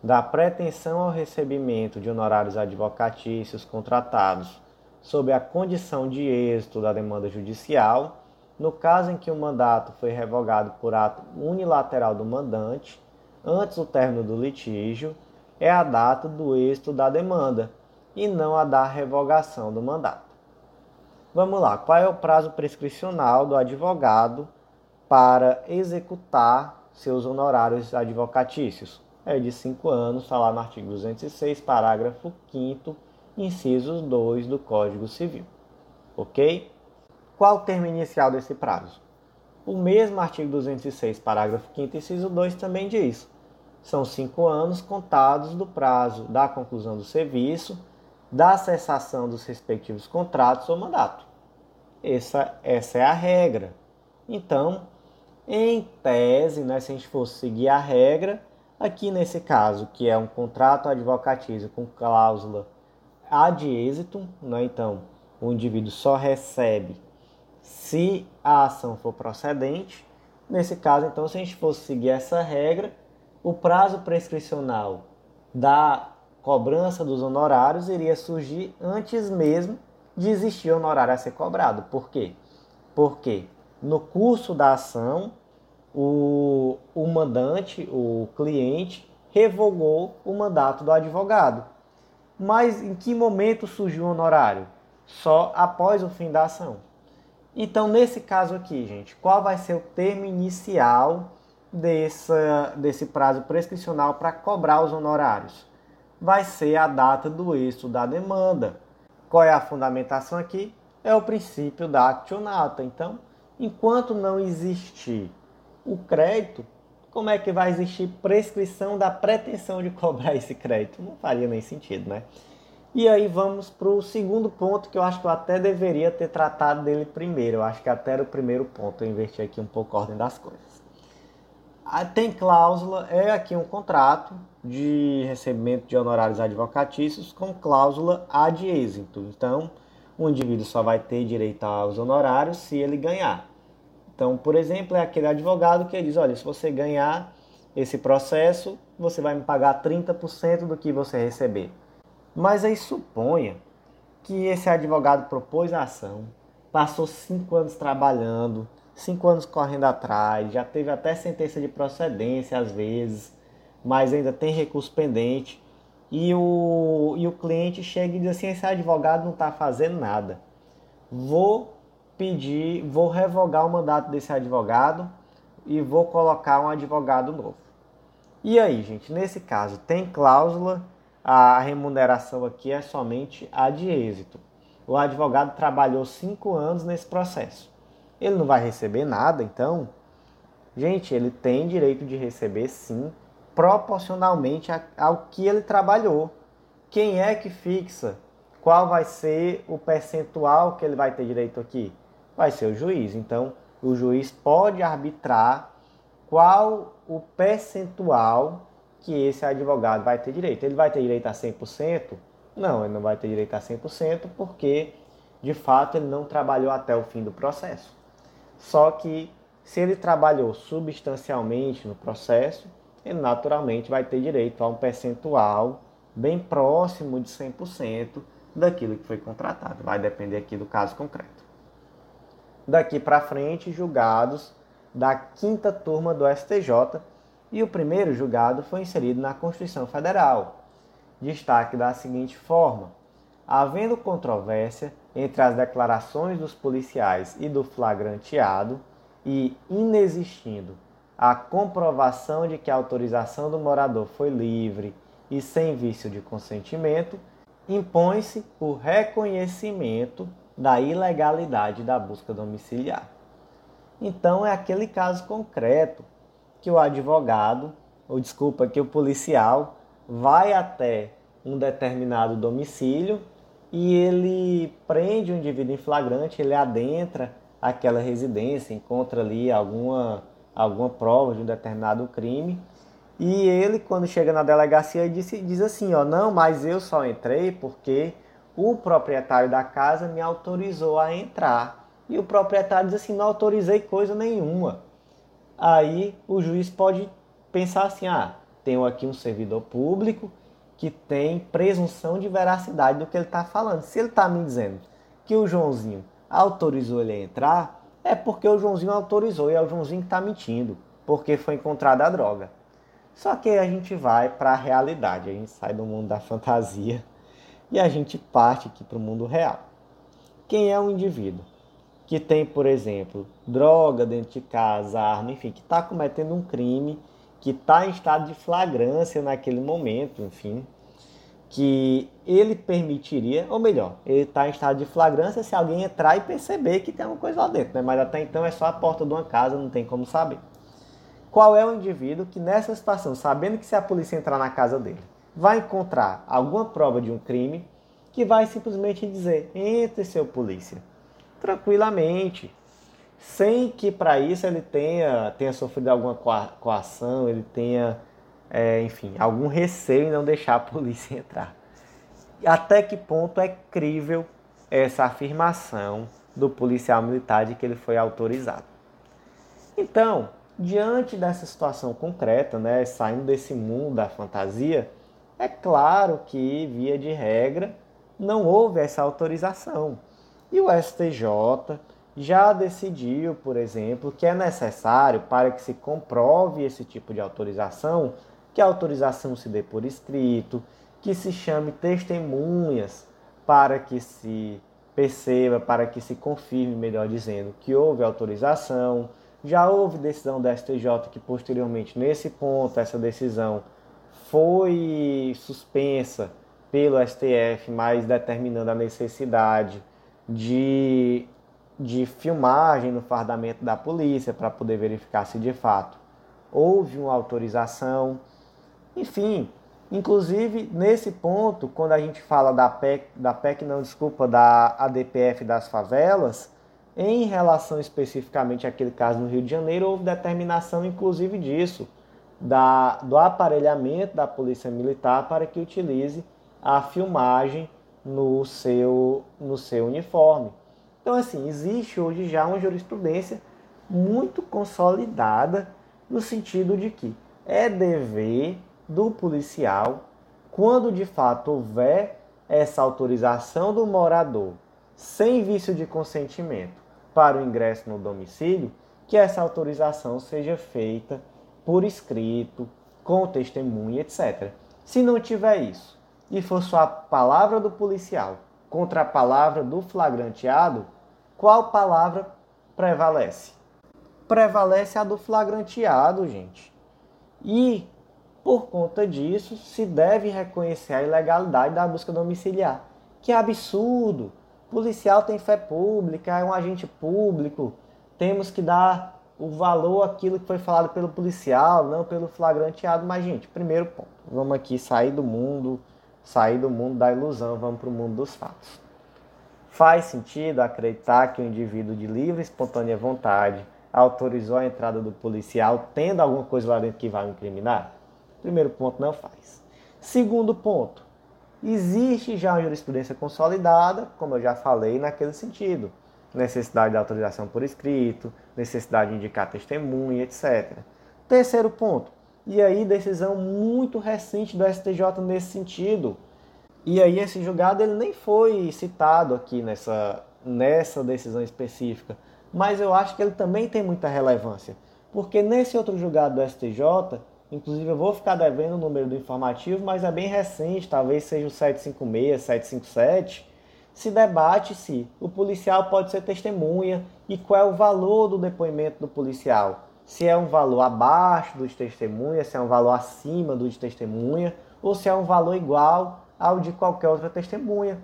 da pretensão ao recebimento de honorários advocatícios contratados sob a condição de êxito da demanda judicial, no caso em que o mandato foi revogado por ato unilateral do mandante, antes do término do litígio, é a data do êxito da demanda e não a da revogação do mandato. Vamos lá, qual é o prazo prescricional do advogado para executar seus honorários advocatícios? É de 5 anos, está lá no artigo 206, parágrafo 5 incisos 2 do Código Civil. Ok? Qual o termo inicial desse prazo? O mesmo artigo 206, parágrafo 5 inciso 2 também diz. São cinco anos contados do prazo da conclusão do serviço, da cessação dos respectivos contratos ou mandato. Essa, essa é a regra. Então, em tese, né, se a gente fosse seguir a regra, aqui nesse caso, que é um contrato advocatício com cláusula ad êxito, né, então o indivíduo só recebe se a ação for procedente. Nesse caso, então, se a gente fosse seguir essa regra, o prazo prescricional da cobrança dos honorários iria surgir antes mesmo de existir o honorário a ser cobrado. Por quê? Porque no curso da ação, o, o mandante, o cliente, revogou o mandato do advogado. Mas em que momento surgiu o honorário? Só após o fim da ação. Então, nesse caso aqui, gente, qual vai ser o termo inicial dessa, desse prazo prescricional para cobrar os honorários? Vai ser a data do êxito da demanda. Qual é a fundamentação aqui? É o princípio da actionata. Então, enquanto não existir o crédito, como é que vai existir prescrição da pretensão de cobrar esse crédito? Não faria nem sentido, né? E aí vamos para o segundo ponto que eu acho que eu até deveria ter tratado dele primeiro. Eu acho que até era o primeiro ponto. Eu inverti aqui um pouco a ordem das coisas. Tem cláusula, é aqui um contrato de recebimento de honorários advocatícios com cláusula ad êxito. Então, o indivíduo só vai ter direito aos honorários se ele ganhar. Então, por exemplo, é aquele advogado que diz: olha, se você ganhar esse processo, você vai me pagar 30% do que você receber. Mas aí suponha que esse advogado propôs a ação, passou cinco anos trabalhando, cinco anos correndo atrás, já teve até sentença de procedência às vezes, mas ainda tem recurso pendente. E o, e o cliente chega e diz assim: esse advogado não está fazendo nada. Vou pedir, vou revogar o mandato desse advogado e vou colocar um advogado novo. E aí, gente, nesse caso, tem cláusula, a remuneração aqui é somente a de êxito. O advogado trabalhou cinco anos nesse processo ele não vai receber nada, então, gente, ele tem direito de receber sim, proporcionalmente ao que ele trabalhou. Quem é que fixa qual vai ser o percentual que ele vai ter direito aqui? Vai ser o juiz. Então, o juiz pode arbitrar qual o percentual que esse advogado vai ter direito. Ele vai ter direito a 100%? Não, ele não vai ter direito a 100% porque, de fato, ele não trabalhou até o fim do processo. Só que se ele trabalhou substancialmente no processo, ele naturalmente vai ter direito a um percentual bem próximo de 100% daquilo que foi contratado. Vai depender aqui do caso concreto. Daqui para frente, julgados da quinta turma do STJ e o primeiro julgado foi inserido na Constituição Federal. Destaque da seguinte forma: havendo controvérsia entre as declarações dos policiais e do flagranteado e inexistindo a comprovação de que a autorização do morador foi livre e sem vício de consentimento, impõe-se o reconhecimento da ilegalidade da busca domiciliar. Então é aquele caso concreto que o advogado, ou desculpa, que o policial vai até um determinado domicílio e ele prende o indivíduo em flagrante, ele adentra aquela residência, encontra ali alguma, alguma prova de um determinado crime. E ele, quando chega na delegacia, diz, diz assim: ó, não, mas eu só entrei porque o proprietário da casa me autorizou a entrar. E o proprietário diz assim: não autorizei coisa nenhuma. Aí o juiz pode pensar assim: ah, tenho aqui um servidor público que tem presunção de veracidade do que ele está falando. Se ele está me dizendo que o Joãozinho autorizou ele a entrar, é porque o Joãozinho autorizou e é o Joãozinho que está mentindo, porque foi encontrada a droga. Só que a gente vai para a realidade, a gente sai do mundo da fantasia [LAUGHS] e a gente parte aqui para o mundo real. Quem é um indivíduo que tem, por exemplo, droga dentro de casa, arma, enfim, que está cometendo um crime que está em estado de flagrância naquele momento, enfim, que ele permitiria, ou melhor, ele está em estado de flagrância se alguém entrar e perceber que tem alguma coisa lá dentro, né? mas até então é só a porta de uma casa, não tem como saber. Qual é o indivíduo que nessa situação, sabendo que se a polícia entrar na casa dele, vai encontrar alguma prova de um crime, que vai simplesmente dizer: entre, seu polícia, tranquilamente, sem que para isso ele tenha, tenha sofrido alguma coação, ele tenha, é, enfim, algum receio em não deixar a [LAUGHS] polícia entrar. Até que ponto é crível essa afirmação do policial militar de que ele foi autorizado? Então, diante dessa situação concreta, né, saindo desse mundo da fantasia, é claro que, via de regra, não houve essa autorização. E o STJ já decidiu, por exemplo, que é necessário para que se comprove esse tipo de autorização, que a autorização se dê por escrito, que se chame testemunhas para que se perceba, para que se confirme, melhor dizendo, que houve autorização. Já houve decisão da STJ que posteriormente nesse ponto essa decisão foi suspensa pelo STF, mas determinando a necessidade de de filmagem no fardamento da polícia para poder verificar se de fato houve uma autorização. Enfim, inclusive nesse ponto, quando a gente fala da PEC, da PEC não, desculpa, da ADPF das favelas, em relação especificamente àquele caso no Rio de Janeiro, houve determinação inclusive disso, da, do aparelhamento da Polícia Militar para que utilize a filmagem no seu, no seu uniforme. Então, assim, existe hoje já uma jurisprudência muito consolidada no sentido de que é dever do policial, quando de fato houver essa autorização do morador sem vício de consentimento para o ingresso no domicílio, que essa autorização seja feita por escrito, com testemunha, etc. Se não tiver isso e for só a palavra do policial contra a palavra do flagranteado, qual palavra prevalece? Prevalece a do flagranteado, gente. E, por conta disso, se deve reconhecer a ilegalidade da busca domiciliar. Que absurdo! O policial tem fé pública, é um agente público, temos que dar o valor àquilo que foi falado pelo policial, não pelo flagranteado. Mas, gente, primeiro ponto, vamos aqui sair do mundo, sair do mundo da ilusão, vamos para o mundo dos fatos. Faz sentido acreditar que o indivíduo de livre e espontânea vontade autorizou a entrada do policial tendo alguma coisa lá dentro que vai incriminar? Primeiro ponto, não faz. Segundo ponto, existe já uma jurisprudência consolidada, como eu já falei, naquele sentido. Necessidade de autorização por escrito, necessidade de indicar testemunha, etc. Terceiro ponto, e aí decisão muito recente do STJ nesse sentido, e aí esse julgado ele nem foi citado aqui nessa, nessa decisão específica, mas eu acho que ele também tem muita relevância, porque nesse outro julgado do STJ, inclusive eu vou ficar devendo o número do informativo, mas é bem recente, talvez seja o 756, 757, se debate se o policial pode ser testemunha e qual é o valor do depoimento do policial. Se é um valor abaixo do de testemunha, se é um valor acima do de testemunha, ou se é um valor igual ao de qualquer outra testemunha.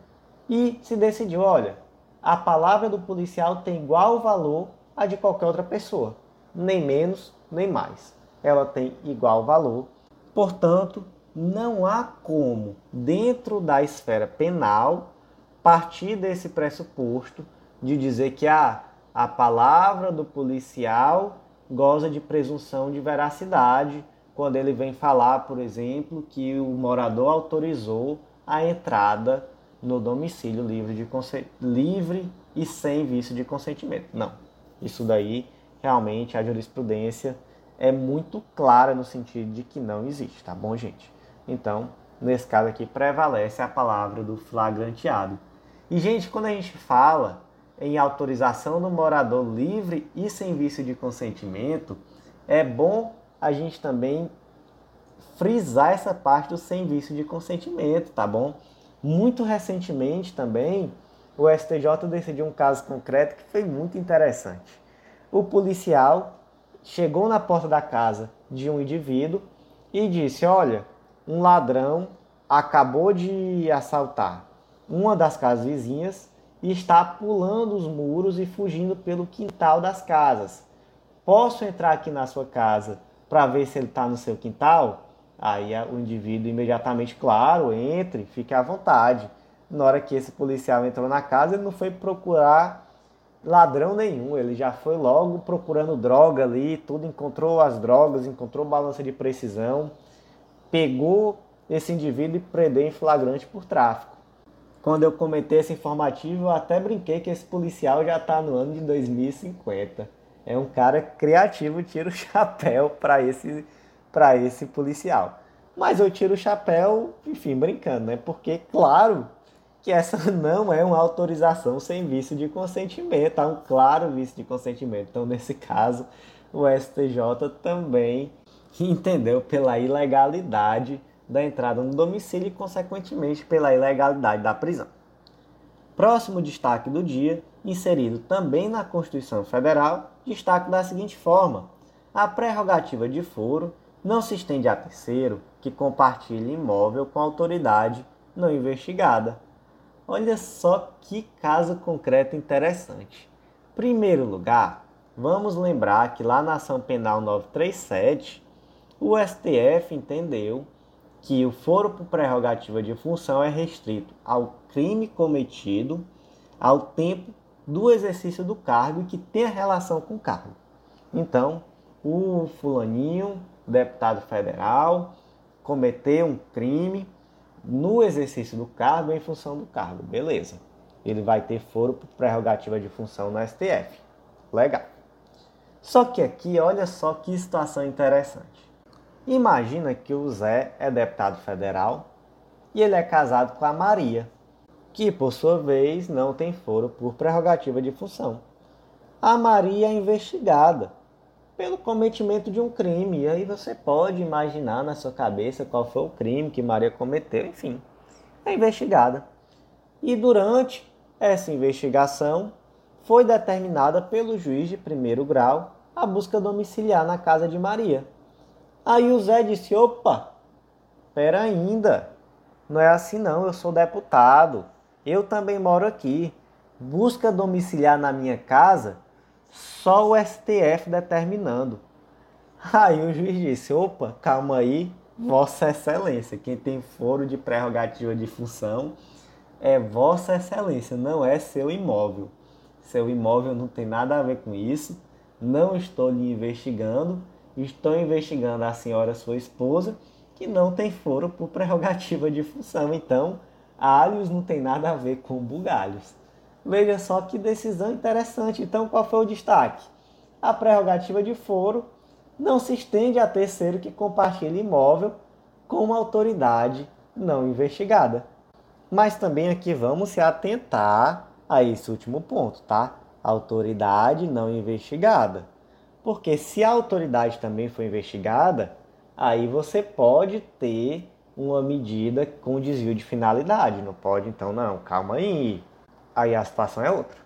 E se decidiu, olha, a palavra do policial tem igual valor a de qualquer outra pessoa, nem menos nem mais. Ela tem igual valor. Portanto, não há como, dentro da esfera penal, partir desse pressuposto de dizer que ah, a palavra do policial goza de presunção de veracidade quando ele vem falar, por exemplo, que o morador autorizou a entrada no domicílio livre, de livre e sem vício de consentimento. Não. Isso daí, realmente, a jurisprudência é muito clara no sentido de que não existe, tá bom, gente? Então, nesse caso aqui, prevalece a palavra do flagranteado. E, gente, quando a gente fala em autorização do morador livre e sem vício de consentimento, é bom a gente também frisar essa parte do sem vício de consentimento, tá bom? Muito recentemente também, o STJ decidiu um caso concreto que foi muito interessante. O policial chegou na porta da casa de um indivíduo e disse: Olha, um ladrão acabou de assaltar uma das casas vizinhas e está pulando os muros e fugindo pelo quintal das casas. Posso entrar aqui na sua casa para ver se ele está no seu quintal? Aí o indivíduo imediatamente, claro, entre, fique à vontade. Na hora que esse policial entrou na casa, ele não foi procurar ladrão nenhum, ele já foi logo procurando droga ali, tudo, encontrou as drogas, encontrou balança de precisão, pegou esse indivíduo e prendeu em flagrante por tráfico. Quando eu comentei esse informativo, eu até brinquei que esse policial já está no ano de 2050. É um cara criativo, tira o [LAUGHS] chapéu para esse para esse policial. Mas eu tiro o chapéu, enfim, brincando, né? Porque, claro, que essa [LAUGHS] não é uma autorização sem vício de consentimento, há um claro vício de consentimento. Então, nesse caso, o STJ também [LAUGHS] entendeu pela ilegalidade da entrada no domicílio e, consequentemente, pela ilegalidade da prisão. Próximo destaque do dia, inserido também na Constituição Federal, destaque da seguinte forma: a prerrogativa de foro não se estende a terceiro que compartilhe imóvel com autoridade não investigada. Olha só que caso concreto interessante. Primeiro lugar, vamos lembrar que lá na ação penal 937, o STF entendeu que o foro por prerrogativa de função é restrito ao crime cometido ao tempo do exercício do cargo e que tem relação com o cargo. Então, o fulaninho deputado federal cometeu um crime no exercício do cargo em função do cargo. Beleza. Ele vai ter foro por prerrogativa de função no STF. Legal. Só que aqui, olha só que situação interessante. Imagina que o Zé é deputado federal e ele é casado com a Maria, que por sua vez não tem foro por prerrogativa de função. A Maria é investigada pelo cometimento de um crime. E aí você pode imaginar na sua cabeça qual foi o crime que Maria cometeu, enfim, é investigada. E durante essa investigação foi determinada pelo juiz de primeiro grau a busca domiciliar na casa de Maria. Aí o Zé disse: opa, pera ainda, não é assim não, eu sou deputado, eu também moro aqui. Busca domiciliar na minha casa só o STF determinando. Aí o juiz disse: opa, calma aí, Vossa Excelência. Quem tem foro de prerrogativa de função é Vossa Excelência, não é seu imóvel. Seu imóvel não tem nada a ver com isso. Não estou lhe investigando. Estou investigando a senhora, sua esposa, que não tem foro por prerrogativa de função. Então, alhos não tem nada a ver com bugalhos. Veja só que decisão interessante. Então, qual foi o destaque? A prerrogativa de foro não se estende a terceiro que compartilha imóvel com uma autoridade não investigada. Mas também aqui vamos se atentar a esse último ponto, tá? Autoridade não investigada. Porque se a autoridade também for investigada, aí você pode ter uma medida com desvio de finalidade. Não pode, então, não, calma aí aí a situação é outra.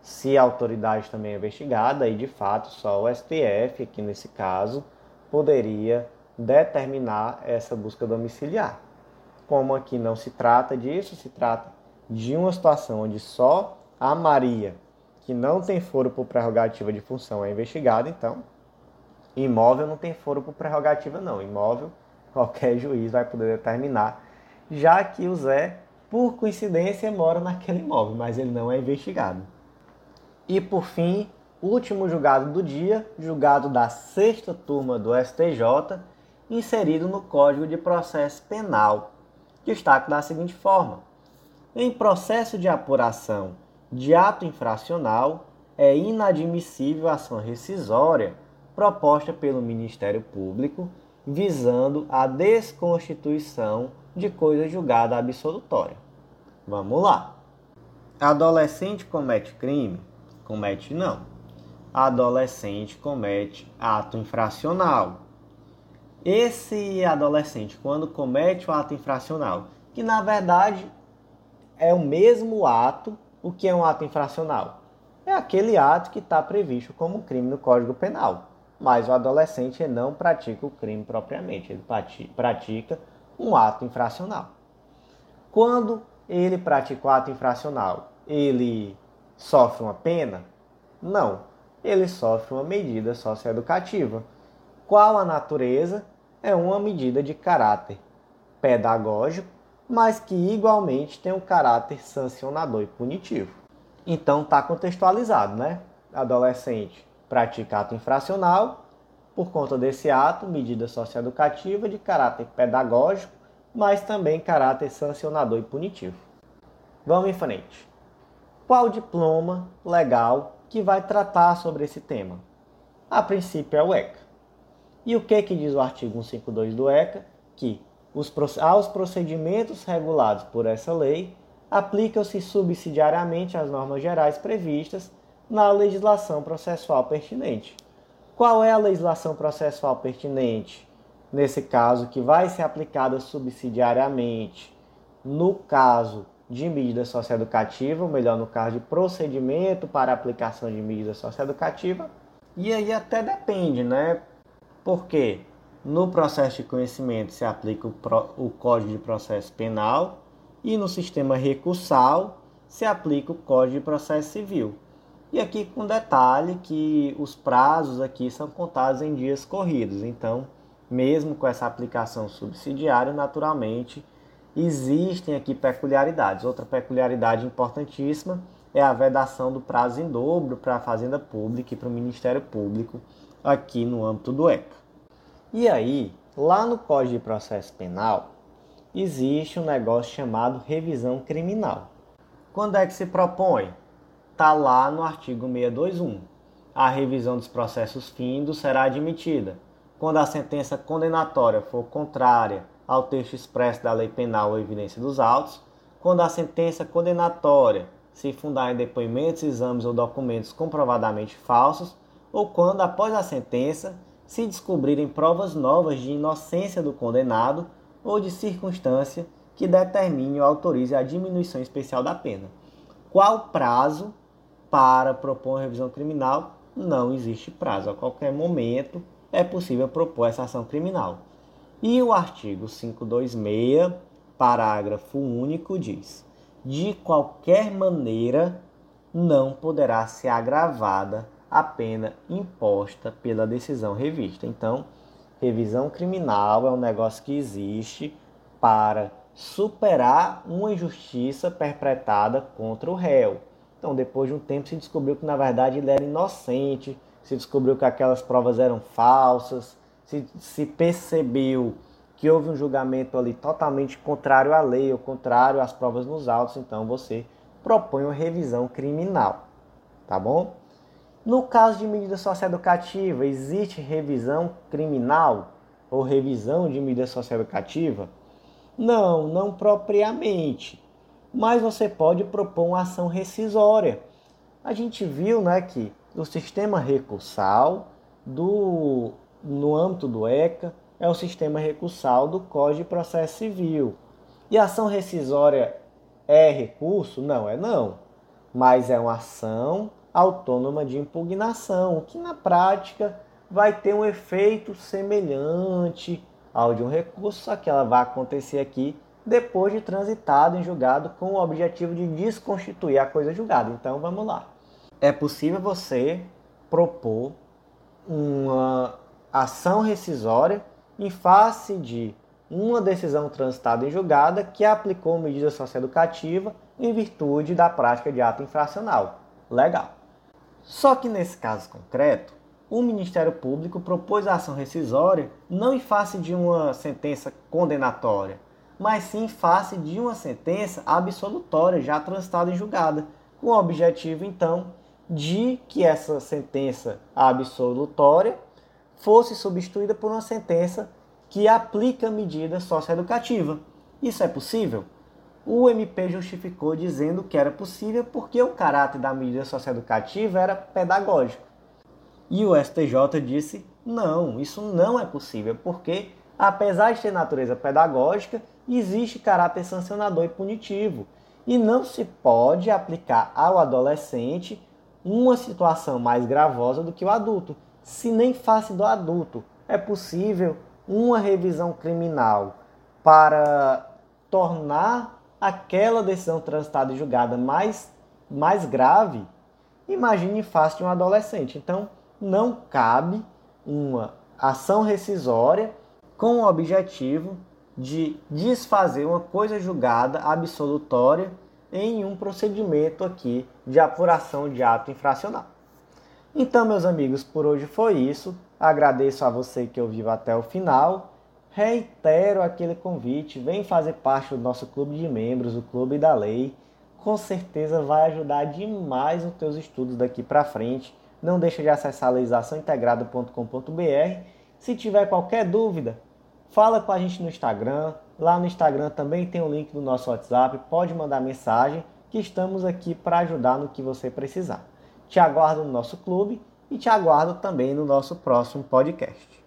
Se a autoridade também é investigada, aí de fato só o STF, aqui nesse caso, poderia determinar essa busca domiciliar. Como aqui não se trata disso, se trata de uma situação onde só a Maria, que não tem foro por prerrogativa de função, é investigada, então imóvel não tem foro por prerrogativa não. Imóvel qualquer juiz vai poder determinar, já que o Zé, por coincidência, mora naquele imóvel, mas ele não é investigado. E por fim, último julgado do dia, julgado da sexta turma do STJ, inserido no Código de Processo Penal. Destaque da seguinte forma: em processo de apuração de ato infracional, é inadmissível ação rescisória proposta pelo Ministério Público visando a desconstituição de coisa julgada absolutória. Vamos lá. Adolescente comete crime? Comete não. Adolescente comete ato infracional. Esse adolescente, quando comete o ato infracional, que na verdade é o mesmo ato, o que é um ato infracional? É aquele ato que está previsto como crime no Código Penal. Mas o adolescente não pratica o crime propriamente, ele pratica um ato infracional. Quando ele pratica o ato infracional, ele sofre uma pena? Não, ele sofre uma medida socioeducativa. Qual a natureza? É uma medida de caráter pedagógico, mas que igualmente tem um caráter sancionador e punitivo. Então está contextualizado, né? Adolescente pratica ato infracional, por conta desse ato, medida socioeducativa de caráter pedagógico, mas também caráter sancionador e punitivo. Vamos em frente. Qual diploma legal que vai tratar sobre esse tema? A princípio é o ECA. E o que, que diz o artigo 152 do ECA? Que os, aos procedimentos regulados por essa lei aplicam-se subsidiariamente as normas gerais previstas na legislação processual pertinente. Qual é a legislação processual pertinente? Nesse caso, que vai ser aplicada subsidiariamente no caso de medida socioeducativa, ou melhor, no caso de procedimento para aplicação de medida socioeducativa. E aí até depende, né? Porque no processo de conhecimento se aplica o, pro, o Código de Processo Penal e no sistema recursal se aplica o Código de Processo Civil. E aqui com detalhe que os prazos aqui são contados em dias corridos. Então, mesmo com essa aplicação subsidiária, naturalmente existem aqui peculiaridades. Outra peculiaridade importantíssima é a vedação do prazo em dobro para a Fazenda Pública e para o Ministério Público aqui no âmbito do ECA. E aí, lá no Código de Processo Penal, existe um negócio chamado revisão criminal. Quando é que se propõe? Está lá no artigo 621. A revisão dos processos findos será admitida quando a sentença condenatória for contrária ao texto expresso da lei penal ou evidência dos autos, quando a sentença condenatória se fundar em depoimentos, exames ou documentos comprovadamente falsos, ou quando, após a sentença, se descobrirem provas novas de inocência do condenado ou de circunstância que determine ou autorize a diminuição especial da pena. Qual prazo para propor uma revisão criminal, não existe prazo. A qualquer momento é possível propor essa ação criminal. E o artigo 526, parágrafo único, diz: de qualquer maneira não poderá ser agravada a pena imposta pela decisão revista. Então, revisão criminal é um negócio que existe para superar uma injustiça perpetrada contra o réu. Então, depois de um tempo, se descobriu que na verdade ele era inocente, se descobriu que aquelas provas eram falsas, se, se percebeu que houve um julgamento ali totalmente contrário à lei ou contrário às provas nos autos, então você propõe uma revisão criminal, tá bom? No caso de medida socioeducativa, existe revisão criminal ou revisão de medida socioeducativa? Não, não propriamente mas você pode propor uma ação rescisória. A gente viu né, que o sistema recursal do, no âmbito do ECA é o sistema recursal do Código de Processo Civil. E a ação rescisória é recurso? Não, é não. Mas é uma ação autônoma de impugnação, que na prática vai ter um efeito semelhante ao de um recurso, só que ela vai acontecer aqui depois de transitado em julgado com o objetivo de desconstituir a coisa julgada. Então vamos lá. É possível você propor uma ação rescisória em face de uma decisão transitada em julgada que aplicou medida socioeducativa em virtude da prática de ato infracional. Legal. Só que nesse caso concreto, o Ministério Público propôs a ação rescisória não em face de uma sentença condenatória, mas sim em face de uma sentença absolutória já transitada em julgada, com o objetivo então de que essa sentença absolutória fosse substituída por uma sentença que aplica medida socioeducativa. Isso é possível? O MP justificou dizendo que era possível porque o caráter da medida socioeducativa era pedagógico. E o STJ disse: não, isso não é possível, porque, apesar de ter natureza pedagógica, existe caráter sancionador e punitivo. E não se pode aplicar ao adolescente uma situação mais gravosa do que o adulto, se nem face do adulto. É possível uma revisão criminal para tornar aquela decisão transitada e julgada mais, mais grave, imagine face de um adolescente. Então, não cabe uma ação rescisória com o objetivo de desfazer uma coisa julgada absolutória em um procedimento aqui de apuração de ato infracional. Então, meus amigos, por hoje foi isso. Agradeço a você que ouviu até o final. Reitero aquele convite, vem fazer parte do nosso clube de membros, o Clube da Lei. Com certeza vai ajudar demais nos teus estudos daqui para frente. Não deixa de acessar legislaçãointegrada.com.br. Se tiver qualquer dúvida, fala com a gente no Instagram. Lá no Instagram também tem o link do nosso WhatsApp. Pode mandar mensagem que estamos aqui para ajudar no que você precisar. Te aguardo no nosso clube e te aguardo também no nosso próximo podcast.